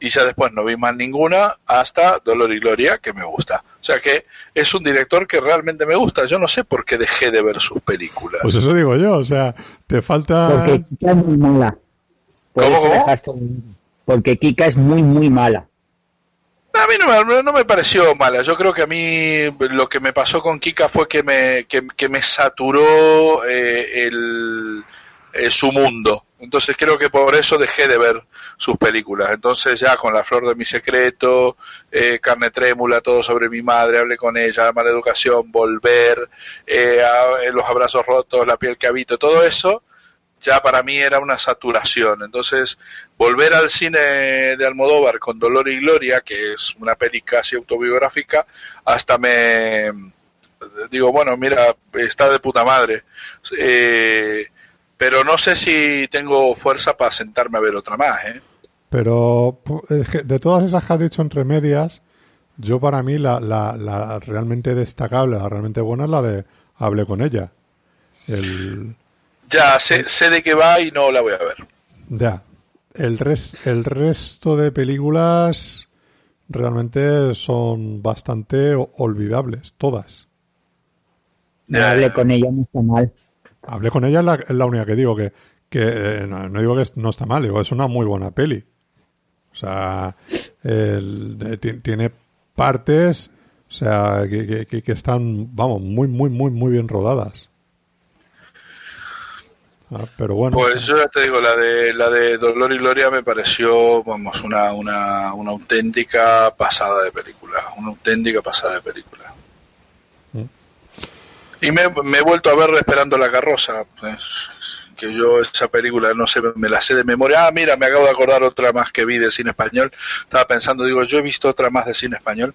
y ya después no vi más ninguna hasta Dolor y Gloria, que me gusta. O sea que es un director que realmente me gusta, yo no sé por qué dejé de ver sus películas. Pues eso digo yo, o sea, te falta Porque Kika es muy mala. Por ¿Cómo, cómo? dejaste- Porque Kika es muy, muy mala. A mí no me, no me pareció mala. Yo creo que a mí lo que me pasó con Kika fue que me, que, que me saturó eh, el, eh, su mundo. Entonces creo que por eso dejé de ver sus películas. Entonces ya con La Flor de mi Secreto, eh, Carne Trémula, Todo sobre mi madre, Hablé con ella, Mala Educación, Volver, eh, a- eh, Los Abrazos Rotos, La Piel que Habito, todo eso ya para mí era una saturación. Entonces, volver al cine de Almodóvar con Dolor y Gloria, que es una peli casi autobiográfica, hasta me digo, bueno, mira, está de puta madre. Eh, pero no sé si tengo fuerza para sentarme a ver otra más, ¿eh? Pero pu- es que de todas esas que has dicho entre medias, yo para mí la, la, la realmente destacable, la realmente buena es la de Hablé con ella. El, Ya sé, sé de qué va y no la voy a ver. ya. El, res, el resto de películas realmente son bastante olvidables, todas. No hablé con ella, no está mal. Hablé con ella, es la, la única que digo que, que eh, no, digo que no está mal, digo es una muy buena peli. O sea, el- ti- tiene partes, o sea, que- que- que están, vamos, muy, muy, muy, muy bien rodadas. Ah, pero bueno, Pues yo ya te digo, la de la de Dolor y Gloria me pareció, vamos, una, una, una auténtica pasada de película, una auténtica pasada de película. Y me, me he vuelto a ver Esperando la carroza, pues, que yo esa película no sé, me la sé de memoria. Ah, mira, me acabo de acordar otra más que vi de cine español. Estaba pensando, digo, yo he visto otra más de cine español.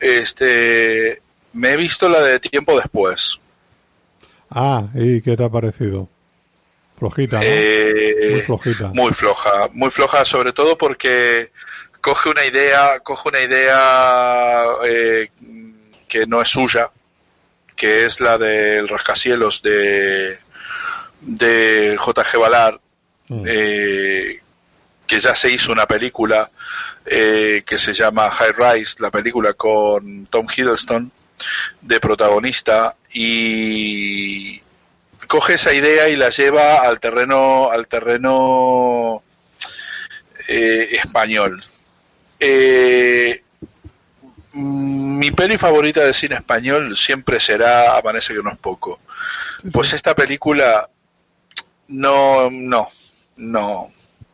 Este, me he visto la de Tiempo después. ah, ¿y qué te ha parecido? Flojita, Eh, Muy flojita. Muy floja, muy floja, sobre todo porque coge una idea, coge una idea eh, que no es suya, que es la del rascacielos de de J.G. Ballard, Mm. eh, que ya se hizo una película eh, que se llama High Rise, la película con Tom Hiddleston de protagonista y coge esa idea y la lleva al terreno al terreno eh, español. Eh, mi peli favorita de cine español siempre será Amanece que no es poco. Pues esta película no, no, no,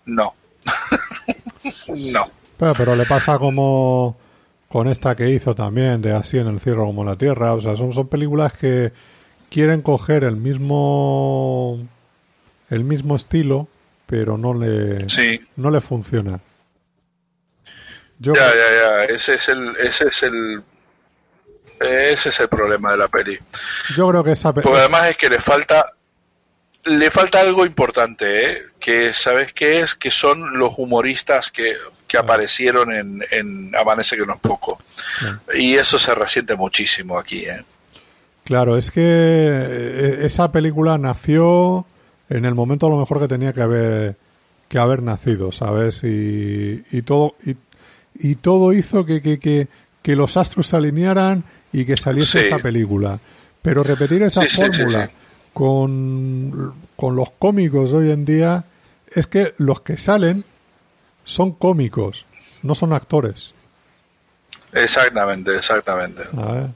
no, [LAUGHS] no. Pero, pero le pasa como con esta que hizo también, de Así en el cielo como en la tierra. O sea, son, son películas que quieren coger el mismo el mismo estilo, pero no le Sí, no le funciona. Yo ya, ya, ya. Ese es el, ese es el, ese es el problema de la peli. yo creo que esa Porque además es que le falta, le falta algo importante, ¿eh? Que sabes qué es, que son los humoristas que, que aparecieron en, en Amanece que no es poco. Y eso se resiente muchísimo aquí, ¿eh? Claro, es que eh, esa película nació en el momento a lo mejor que tenía que haber que haber nacido, ¿sabes? Y, y todo y, y todo hizo que, que, que, que los astros se alinearan y que saliese Sí. esa película. Pero repetir esa Sí, fórmula sí. con con los cómicos de hoy en día es que los que salen son cómicos, no son actores. Exactamente, exactamente. A ver,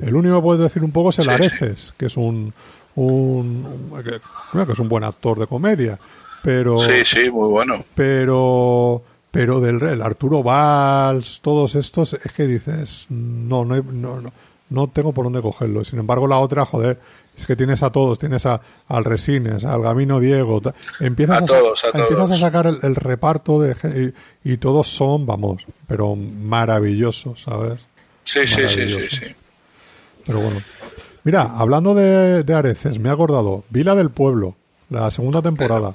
El único que puedes decir un poco es el Areces, que es un, un, un- que, que es un buen actor de comedia, pero Sí, sí, muy bueno. pero pero del el Arturo Valls, todos estos es que dices, no no, no no no tengo por dónde cogerlo. Sin embargo, la otra, joder, es que tienes a todos, tienes a, al Resines, al Gamino Diego, empiezas A sa- todos, a empiezas todos. a sacar el, el reparto de y, y todos son, vamos, pero maravillosos, ¿sabes? Sí, sí, sí, sí, sí. Pero bueno. Mira, hablando de, de Areces, me he acordado. Vila del Pueblo, la segunda temporada.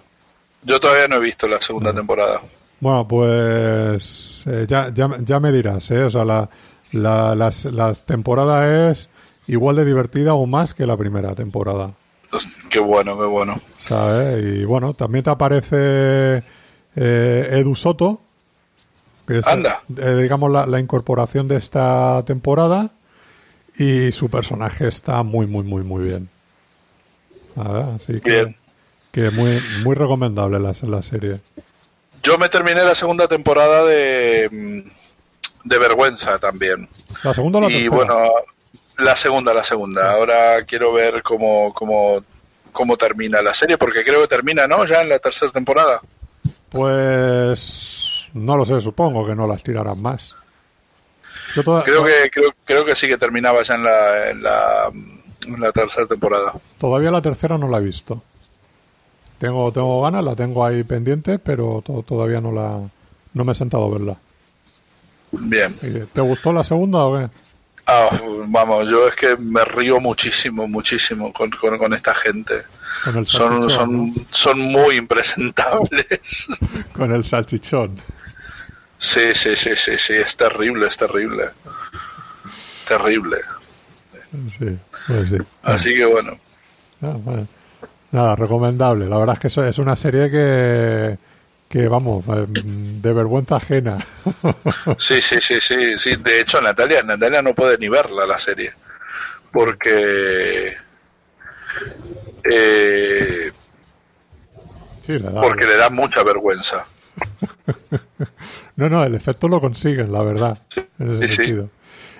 Yo todavía no he visto la segunda temporada. Bueno, pues eh, ya, ya, ya me dirás, ¿eh? O sea, la, la, las, las temporada es igual de divertida o más que la primera temporada. Pues, Qué bueno, qué bueno. ¿Sabes? Y bueno, también te aparece eh, Edu Soto, que es, Anda. eh, digamos, la, la incorporación de esta temporada. Y su personaje está muy, muy, muy, muy bien. Ver, así que, Bien. que muy, muy recomendable la, la serie. Yo me terminé la segunda temporada de, mm, de Vergüenza también. ¿La segunda o la y tercera? bueno, la segunda, la segunda. Ahora quiero ver cómo, cómo, cómo termina la serie, porque creo que termina, ¿no? Ya en la tercera temporada. Pues no lo sé, supongo que no las tirarán más. Yo toda- Creo que, creo, creo que sí que terminaba ya en la, en la, en la tercera temporada. Todavía la tercera no la he visto. Tengo, tengo ganas, la tengo ahí pendiente, pero to- todavía no la no me he sentado a verla. Bien. ¿Y ¿Te gustó la segunda o qué? Ah, vamos, yo es que me río muchísimo, muchísimo con, con, con esta gente. Con el Son, son, son muy impresentables. [LAUGHS] Con el salchichón. Sí, sí, sí, sí, sí, es terrible, es terrible. Terrible. Sí, pues sí. Así que bueno. Ah, bueno. Nada, recomendable. La verdad es que es una serie que, que vamos, eh, de vergüenza ajena. [LAUGHS] Sí, sí, sí, sí, sí. De hecho, Natalia, Natalia no puede ni verla la serie. Porque... Eh, Sí, le da- porque le da mucha vergüenza. [LAUGHS] No, no, el efecto lo consiguen, la verdad, en ese Sí, sí. sentido.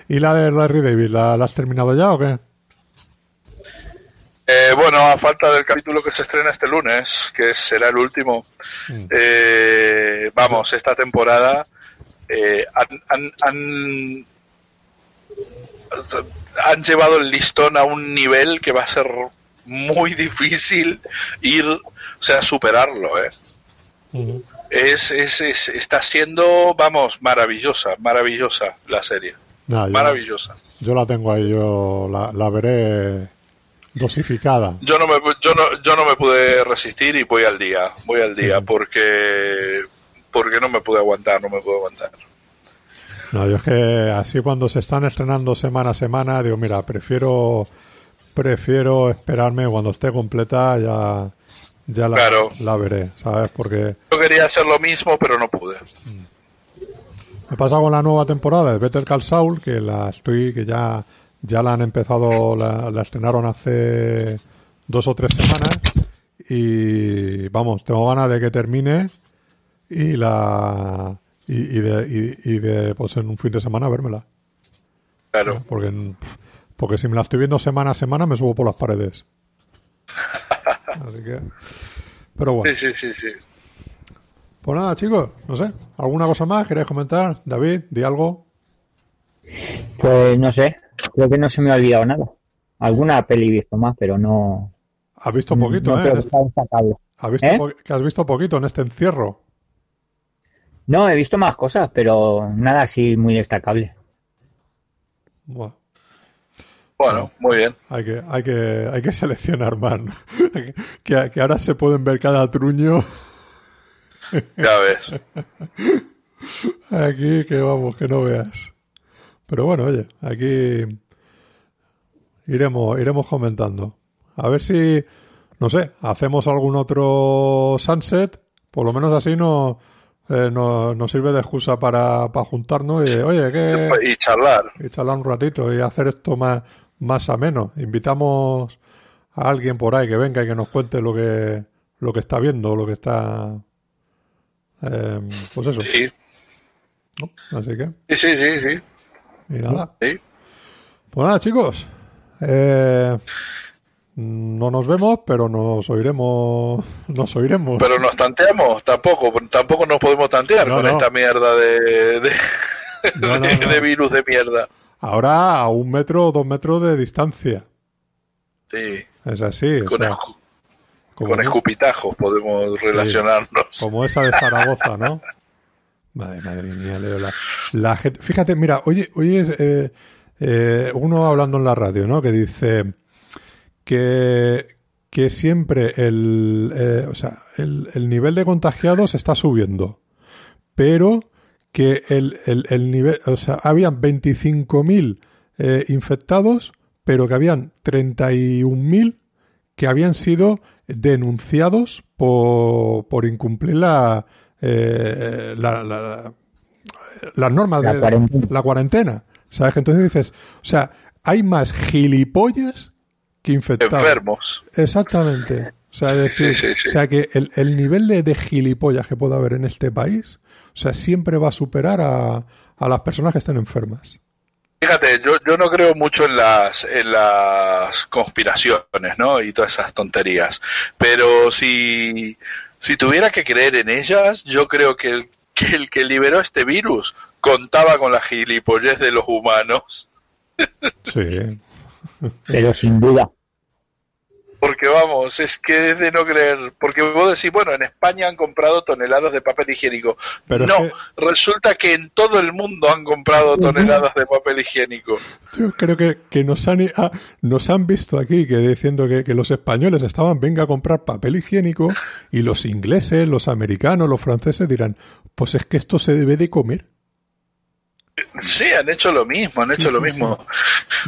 ¿Y la de Larry David, ¿la, la has terminado ya o qué? Eh, bueno, a falta del capítulo que se estrena este lunes, que será el último, Mm. eh, vamos, esta temporada eh, han, han, han, han llevado el listón a un nivel que va a ser muy difícil ir, o sea, superarlo, ¿eh? Es, es, es- está siendo, vamos, maravillosa, maravillosa la serie, Nada, yo, maravillosa. yo la tengo ahí, yo la, la veré dosificada. Yo no me yo no, yo no me pude resistir y voy al día, voy al día porque porque no me pude aguantar, no me pude aguantar. No, yo es que así cuando se están estrenando semana a semana, digo, mira, prefiero prefiero esperarme cuando esté completa ya ya la, la veré, ¿sabes? Porque yo quería hacer lo mismo, pero no pude. Mm. Me pasa con la nueva temporada de Better Call Saul, que la estoy que ya ya la han empezado, la, la estrenaron hace dos o tres semanas y vamos, tengo ganas de que termine y la y, de, y, de pues en un fin de semana vérmela. Claro. Porque, porque si me la estoy viendo semana a semana me subo por las paredes. [LAUGHS] Así que. Pero bueno. Sí, sí, sí, sí. Pues nada, chicos, no sé. ¿Alguna cosa más queréis comentar? David, di algo. Pues no sé. Creo que no se me ha olvidado nada. Alguna peli visto más, pero no. Has visto poquito, ¿eh? Este ¿Has visto ¿Eh? que has visto poquito en este encierro. No, he visto más cosas, pero nada así muy destacable. Bueno. Bueno, muy bien. Hay que, hay que, hay que seleccionar más. [LAUGHS] que, que ahora se pueden ver cada truño. Ya ves. [LAUGHS] Aquí que vamos, que no veas. Pero bueno, oye, aquí iremos, iremos comentando. A ver si, no sé, hacemos algún otro sunset. Por lo menos así no, eh, nos, sirve de excusa para, para juntarnos y, oye, ¿qué? Y charlar. Y charlar un ratito y hacer esto más, más ameno. Invitamos a alguien por ahí que venga y que nos cuente lo que, lo que está viendo, lo que está... Eh, pues eso. Sí. Así que... Sí, sí, sí, sí. Y nada. Sí. Pues nada, chicos. Eh, no nos vemos, pero nos oiremos. [LAUGHS] Nos oiremos. Pero nos tanteamos, tampoco, tampoco nos podemos tantear con esta mierda de, [LAUGHS] de, virus de mierda. Ahora a un metro o dos metros de distancia. Sí. Es así. Con, escupitajos podemos relacionarnos. Como esa de Zaragoza, ¿no? [LAUGHS] madre, madre mía, Leo. La, gente, fíjate, mira, oye, oye eh, eh, uno hablando en la radio, ¿no? Que dice que, que siempre el, eh, o sea, el, el, nivel de contagiados está subiendo, pero que el, el, el nivel, o sea, habían 25.000 eh, infectados, pero que habían 31.000 que habían sido denunciados por, por incumplir la, eh, la, la, las normas de la cuarentena. ¿Sabes? Entonces dices, o sea, hay más gilipollas Enfermos. Exactamente. O sea, decir, O sea que el, el nivel de, de, gilipollas que pueda haber en este país, o sea, siempre va a superar a, a las personas que estén enfermas. Fíjate, yo, yo no creo mucho en las, en las conspiraciones, ¿no? Y todas esas tonterías. Pero si, si tuviera que creer en ellas, yo creo que el, que el que liberó este virus contaba con la gilipollez de los humanos. Sí. Pero sin duda. Porque vamos, es que es de no creer. Porque vos decís, bueno, en España han comprado toneladas de papel higiénico. Pero no, resulta que en todo el mundo han comprado toneladas de papel higiénico. Yo creo que, que nos, han, ah, nos han visto aquí que diciendo que, que los españoles estaban, venga a comprar papel higiénico, y los ingleses, los americanos, los franceses dirán, pues es que esto se debe de comer. Sí, han hecho lo mismo, han hecho lo [LAUGHS] mismo.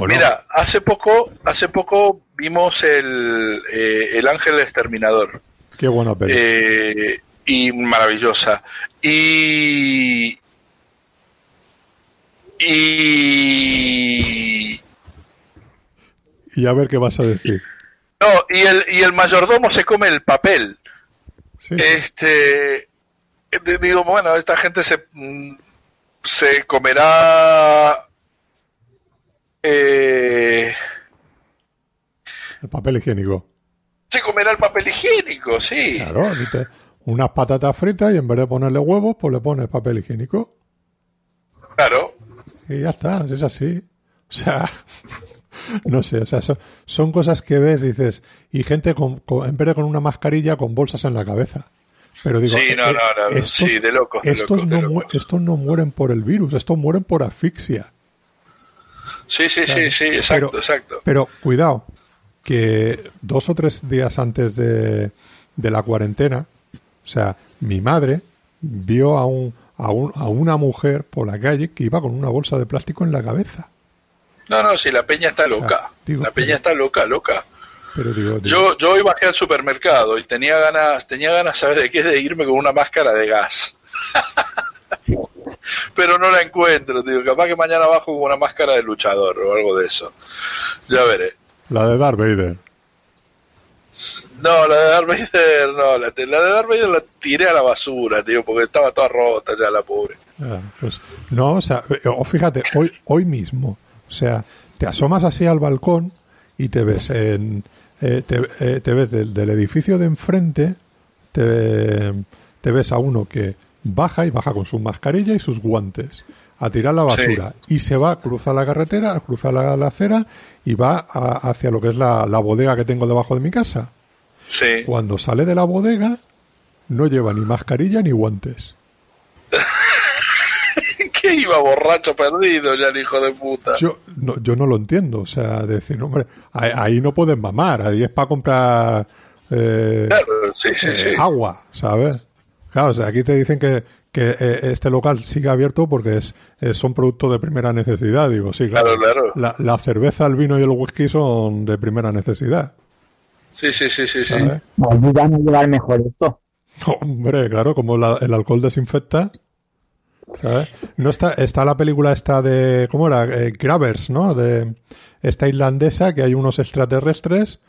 Mira, hace poco, hace poco vimos el, eh, el Ángel Exterminador. Qué buena película. Eh, y maravillosa. Y y y a ver qué vas a decir. No, y el y el mayordomo se come el papel. Este digo, bueno, esta gente se se comerá eh, el papel higiénico. Se comerá el papel higiénico, sí. Claro, unas patatas fritas y en vez de ponerle huevos, pues le pones papel higiénico. Claro. Y ya está, es así. O sea, [LAUGHS] no sé, o sea, son, cosas que ves y dices, y gente con, en vez de con una mascarilla, con bolsas en la cabeza. Pero digo, sí, no, eh, no, no, estos, sí, de locos, estos, no, estos no mueren por el virus, estos mueren por asfixia. Sí, sí, sí, sí, exacto, pero, exacto. Pero cuidado, que dos o tres días antes de, de la cuarentena, o sea, mi madre vio a, un, a, un, a una mujer por la calle que iba con una bolsa de plástico en la cabeza. No, no, si la peña está loca. digo, la peña está loca, loca. Pero digo, digo, Yo, yo hoy bajé al supermercado y tenía ganas, tenía ganas, ¿sabes de qué? De irme con una máscara de gas. [LAUGHS] Pero no la encuentro, tío. Capaz que mañana bajo con una máscara de luchador o algo de eso. Ya veré. la de Darth Vader. No, la de Darth Vader, no. La, la de Darth Vader la tiré a la basura, tío, porque estaba toda rota ya la pobre. Ah, pues, no, o sea, eh, fíjate, hoy, hoy mismo, o sea, te asomas así al balcón y te ves en, eh, te, eh, te ves del, del edificio de enfrente, te, te ves a uno que baja y baja con su mascarilla y sus guantes a tirar la basura y se va, cruza la carretera, cruza la, la acera y va a- hacia lo que es la, la bodega que tengo debajo de mi casa. Sí. Cuando sale de la bodega no lleva ni mascarilla ni guantes. Iba borracho perdido ya el hijo de puta. Yo no, yo no lo entiendo, o sea, decir, hombre, ahí, ahí no pueden mamar, ahí es para comprar eh, Claro, sí, sí, sí. eh, agua, ¿sabes? Claro, o sea, aquí te dicen que, que eh, este local sigue abierto porque es, es- son productos de primera necesidad, digo, sí, claro. Claro, claro. La, la cerveza, el vino y el whisky son de primera necesidad, Sí, sí, sí, sí, sí. ¿sabes? Ayuda a no llevar mejor esto. Hombre, claro, como la- el alcohol desinfecta. ¿Sabes? No está, está la película esta de, ¿cómo era? Eh, Grabbers, ¿no? De esta irlandesa que hay unos extraterrestres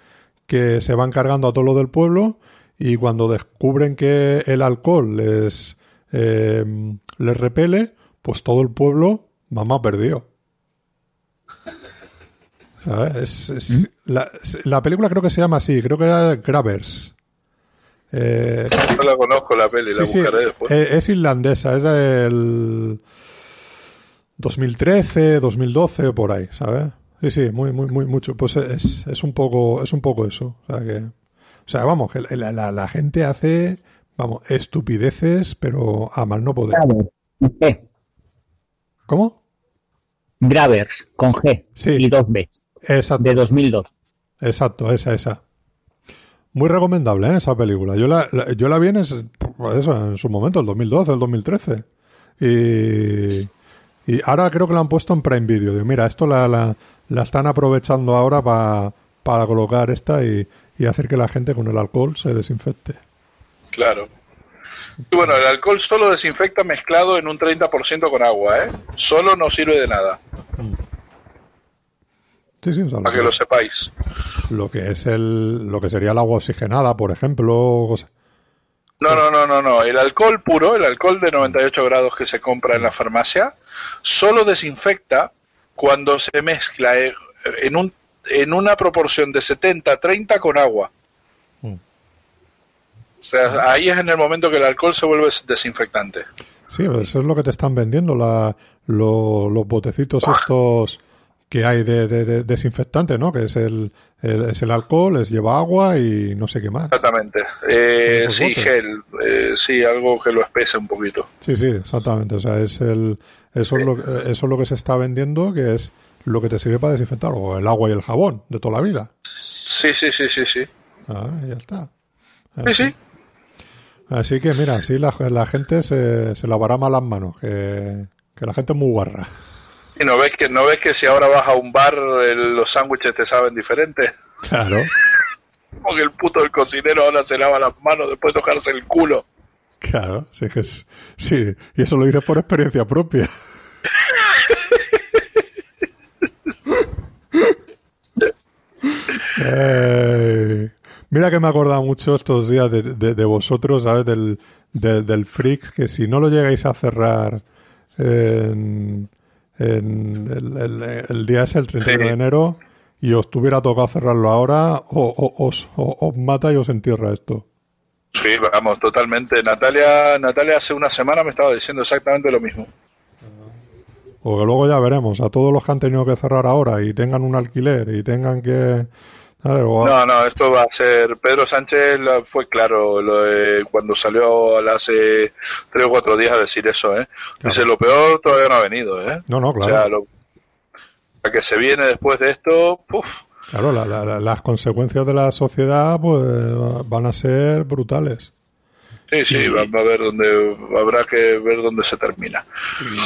que se van cargando a todo lo del pueblo y cuando descubren que el alcohol les, eh, les repele, pues todo el pueblo, mamá perdió. ¿Sabes? Es- es- la, la película creo que se llama así, creo que era Grabbers. Eh, No la conozco la peli, la Sí, sí, buscaré después. eh, es irlandesa, es del 2013, 2012 por ahí, ¿sabes? Sí, sí, muy, muy, muy mucho. Pues es, es un poco, es un poco eso. O sea que, o sea, vamos, que la, la- la gente hace, vamos, estupideces, pero a mal no poder. ¿Cómo? Gravers, con G. Sí. Y dos B. Exacto, De 2002. exacto, esa, esa. Muy recomendable, ¿eh? esa película. Yo la, la- yo la vi en, ese- pues eso, en su momento, el 2012, el 2013. Y, y ahora creo que la han puesto en Prime Video. Digo, mira, esto la, la, la están aprovechando ahora pa- para colocar esta y, y hacer que la gente con el alcohol se desinfecte. Claro. Y bueno, el alcohol solo desinfecta mezclado en un 30% con agua, ¿eh? Solo no sirve de nada, Sí, sí, o sea, para que lo sepáis. lo que es el, lo que sería el agua oxigenada, por ejemplo. cosa- No, no, no, no, no. El alcohol puro, el alcohol de 98 grados que se compra en la farmacia, solo desinfecta cuando se mezcla eh, en, un, en una proporción de 70-30 con agua. Mm. O sea, ahí es en el momento que el alcohol se vuelve desinfectante. Sí, eso es lo que te están vendiendo, la, lo- los botecitos estos que hay de, de- de desinfectante, ¿no? Que es el, el- es el alcohol, les lleva agua y no sé qué más. Exactamente. Eh, sí, botes. gel. eh, sí, algo que lo espese un poquito. Sí, sí, exactamente. O sea, es el, eso, es lo, que- eso es lo que se está vendiendo, que es lo que te sirve para desinfectar, o el agua y el jabón de toda la vida. Sí, sí, sí, sí, sí. Ah, ya está. Sí, sí. Así que mira, así la, la gente se, se lavará mal las manos, que, que la gente es muy guarra. Y no ves que no ves que si ahora vas a un bar el- los sándwiches te saben diferente. Claro, [LAUGHS] Porque el puto del cocinero ahora se lava las manos después de tocarse el culo. claro, sí, que es- sí, y eso lo dices por experiencia propia. [LAUGHS] Eh, mira que me he acordado mucho estos días de, de- de vosotros, ¿sabes? Del, del, del Freaks, que si no lo llegáis a cerrar en, en el, el- el día es el 31 Sí. de enero y os tuviera tocado cerrarlo ahora, o, o- os, o- os mata y os entierra esto. Sí, vamos, totalmente. Natalia, Natalia hace una semana me estaba diciendo exactamente lo mismo. Porque luego ya veremos, a todos los que han tenido que cerrar ahora y tengan un alquiler y tengan que... ¿sabes? O- No, no, esto va a ser. Pedro Sánchez la- fue claro lo de cuando salió hace tres o cuatro días a decir eso, ¿eh? Dice, lo peor todavía no ha venido, ¿eh? no, no, O claro. sea, lo, la que se viene después de esto, puf, Claro, las consecuencias de la sociedad pues van a ser brutales. Sí, sí, va, a ver dónde, habrá que ver dónde se termina.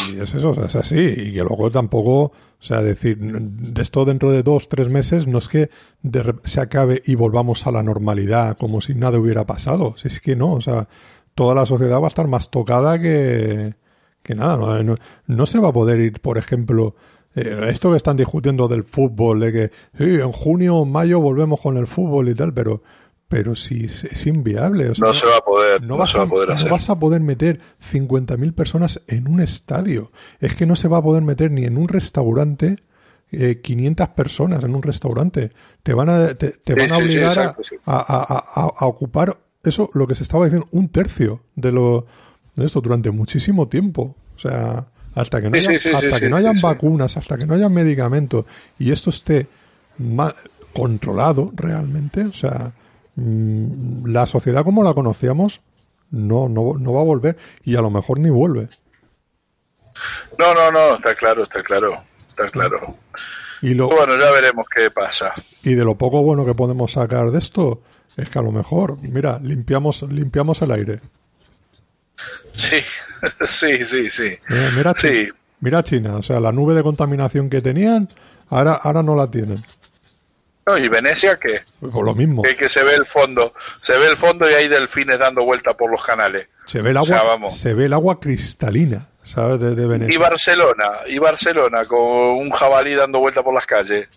Y es eso, es así, y que luego tampoco, o sea, decir, de esto dentro de dos, tres meses, no es que se acabe y volvamos a la normalidad como si nada hubiera pasado, si es que no, o sea, toda la sociedad va a estar más tocada que, que nada, no, no, se va a poder ir, por ejemplo, eh, esto que están discutiendo del fútbol, de que sí, en junio o mayo volvemos con el fútbol y tal, pero pero si es, inviable. no, se va a poder, no, vas, a, poder no vas a poder meter 50.000 personas en un estadio. Es que no se va a poder meter ni en un restaurante eh, 500 personas en un restaurante. Te van a, te, van a obligar a, ocupar eso, lo que se estaba diciendo, un tercio de, lo, de esto durante muchísimo tiempo. O sea, hasta que no, hasta que no hayan vacunas, hasta que no hayan medicamentos y esto esté controlado realmente, o sea, la sociedad como la conocíamos no, no, no va a volver y a lo mejor ni vuelve. No, no, no, está claro, está claro, está claro. Y lo, bueno, ya veremos qué pasa. Y de lo poco bueno que podemos sacar de esto es que a lo mejor, mira, limpiamos, limpiamos el aire. Sí, [LAUGHS] sí, sí, sí. Eh, mira, sí. mira China, o sea, la nube de contaminación que tenían, ahora, ahora no la tienen. No, y Venecia que pues lo mismo. Que, se ve el fondo, se ve el fondo y hay delfines dando vuelta por los canales. Se ve el agua, se ve el agua cristalina, ¿sabes? De, Venecia. Y Barcelona, y Barcelona con un jabalí dando vuelta por las calles.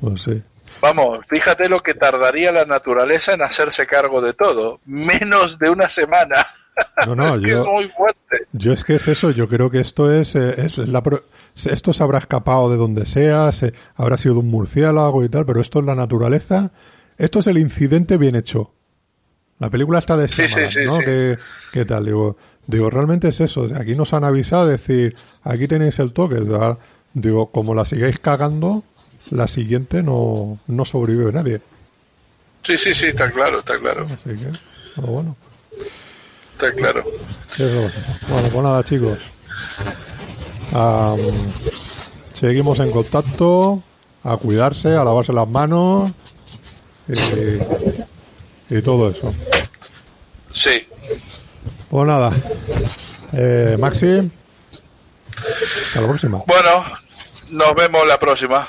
Pues sí. Vamos, fíjate lo que tardaría la naturaleza en hacerse cargo de todo, menos de una semana. [LAUGHS] No, no, es yo, es muy fuerte. Yo es que es eso, yo creo que esto es, eh, es la, esto se habrá escapado de donde sea, se, habrá sido un murciélago y tal, pero esto es la naturaleza, esto es el incidente bien hecho. La película está de sí, ¿no? ¿Qué, tal? Digo, digo, realmente es eso. Aquí nos han avisado, decir, aquí tenéis el toque. Digo, como la sigáis cagando, la siguiente no, no sobrevive nadie. Sí, sí, sí, está claro, está claro. Así que, bueno. Está claro. Bueno, pues nada, chicos seguimos en contacto, a cuidarse, a lavarse las manos y, todo eso. Sí. Pues nada, eh, Maxi, hasta la próxima. Bueno, nos vemos la próxima.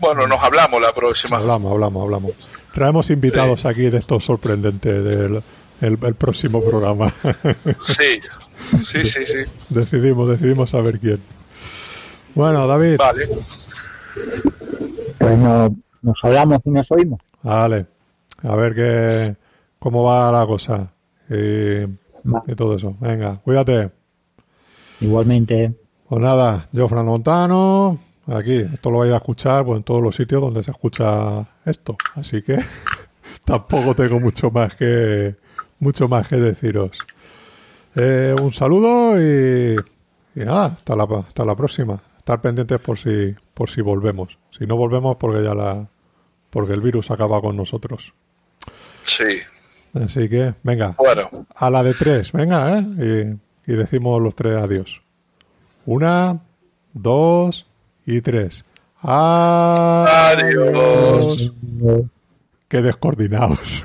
Bueno, nos hablamos la próxima. Hablamos, hablamos, hablamos. Traemos invitados aquí de estos sorprendentes del el, próximo programa. [LAUGHS] Sí, sí, sí, sí. Decidimos, decidimos saber quién. Bueno, David. Vale. Pues nos hablamos y nos oímos. Vale. A ver qué, cómo va la cosa. Y, y todo eso. Venga, cuídate. Igualmente. Pues nada, yo, Fran Montano. Aquí, esto lo vais a escuchar pues, en todos los sitios donde se escucha esto. Así que [LAUGHS] tampoco tengo mucho más que mucho más que deciros. Eh, un saludo y, y nada, hasta la, hasta la próxima estar pendientes por si, por si volvemos. Si no volvemos, porque ya la, porque el virus acaba con nosotros. Sí. Así que, venga. Bueno. A la de tres, venga, ¿eh? Y, y decimos los tres adiós. Una, dos y tres. Adiós. Qué descoordinados.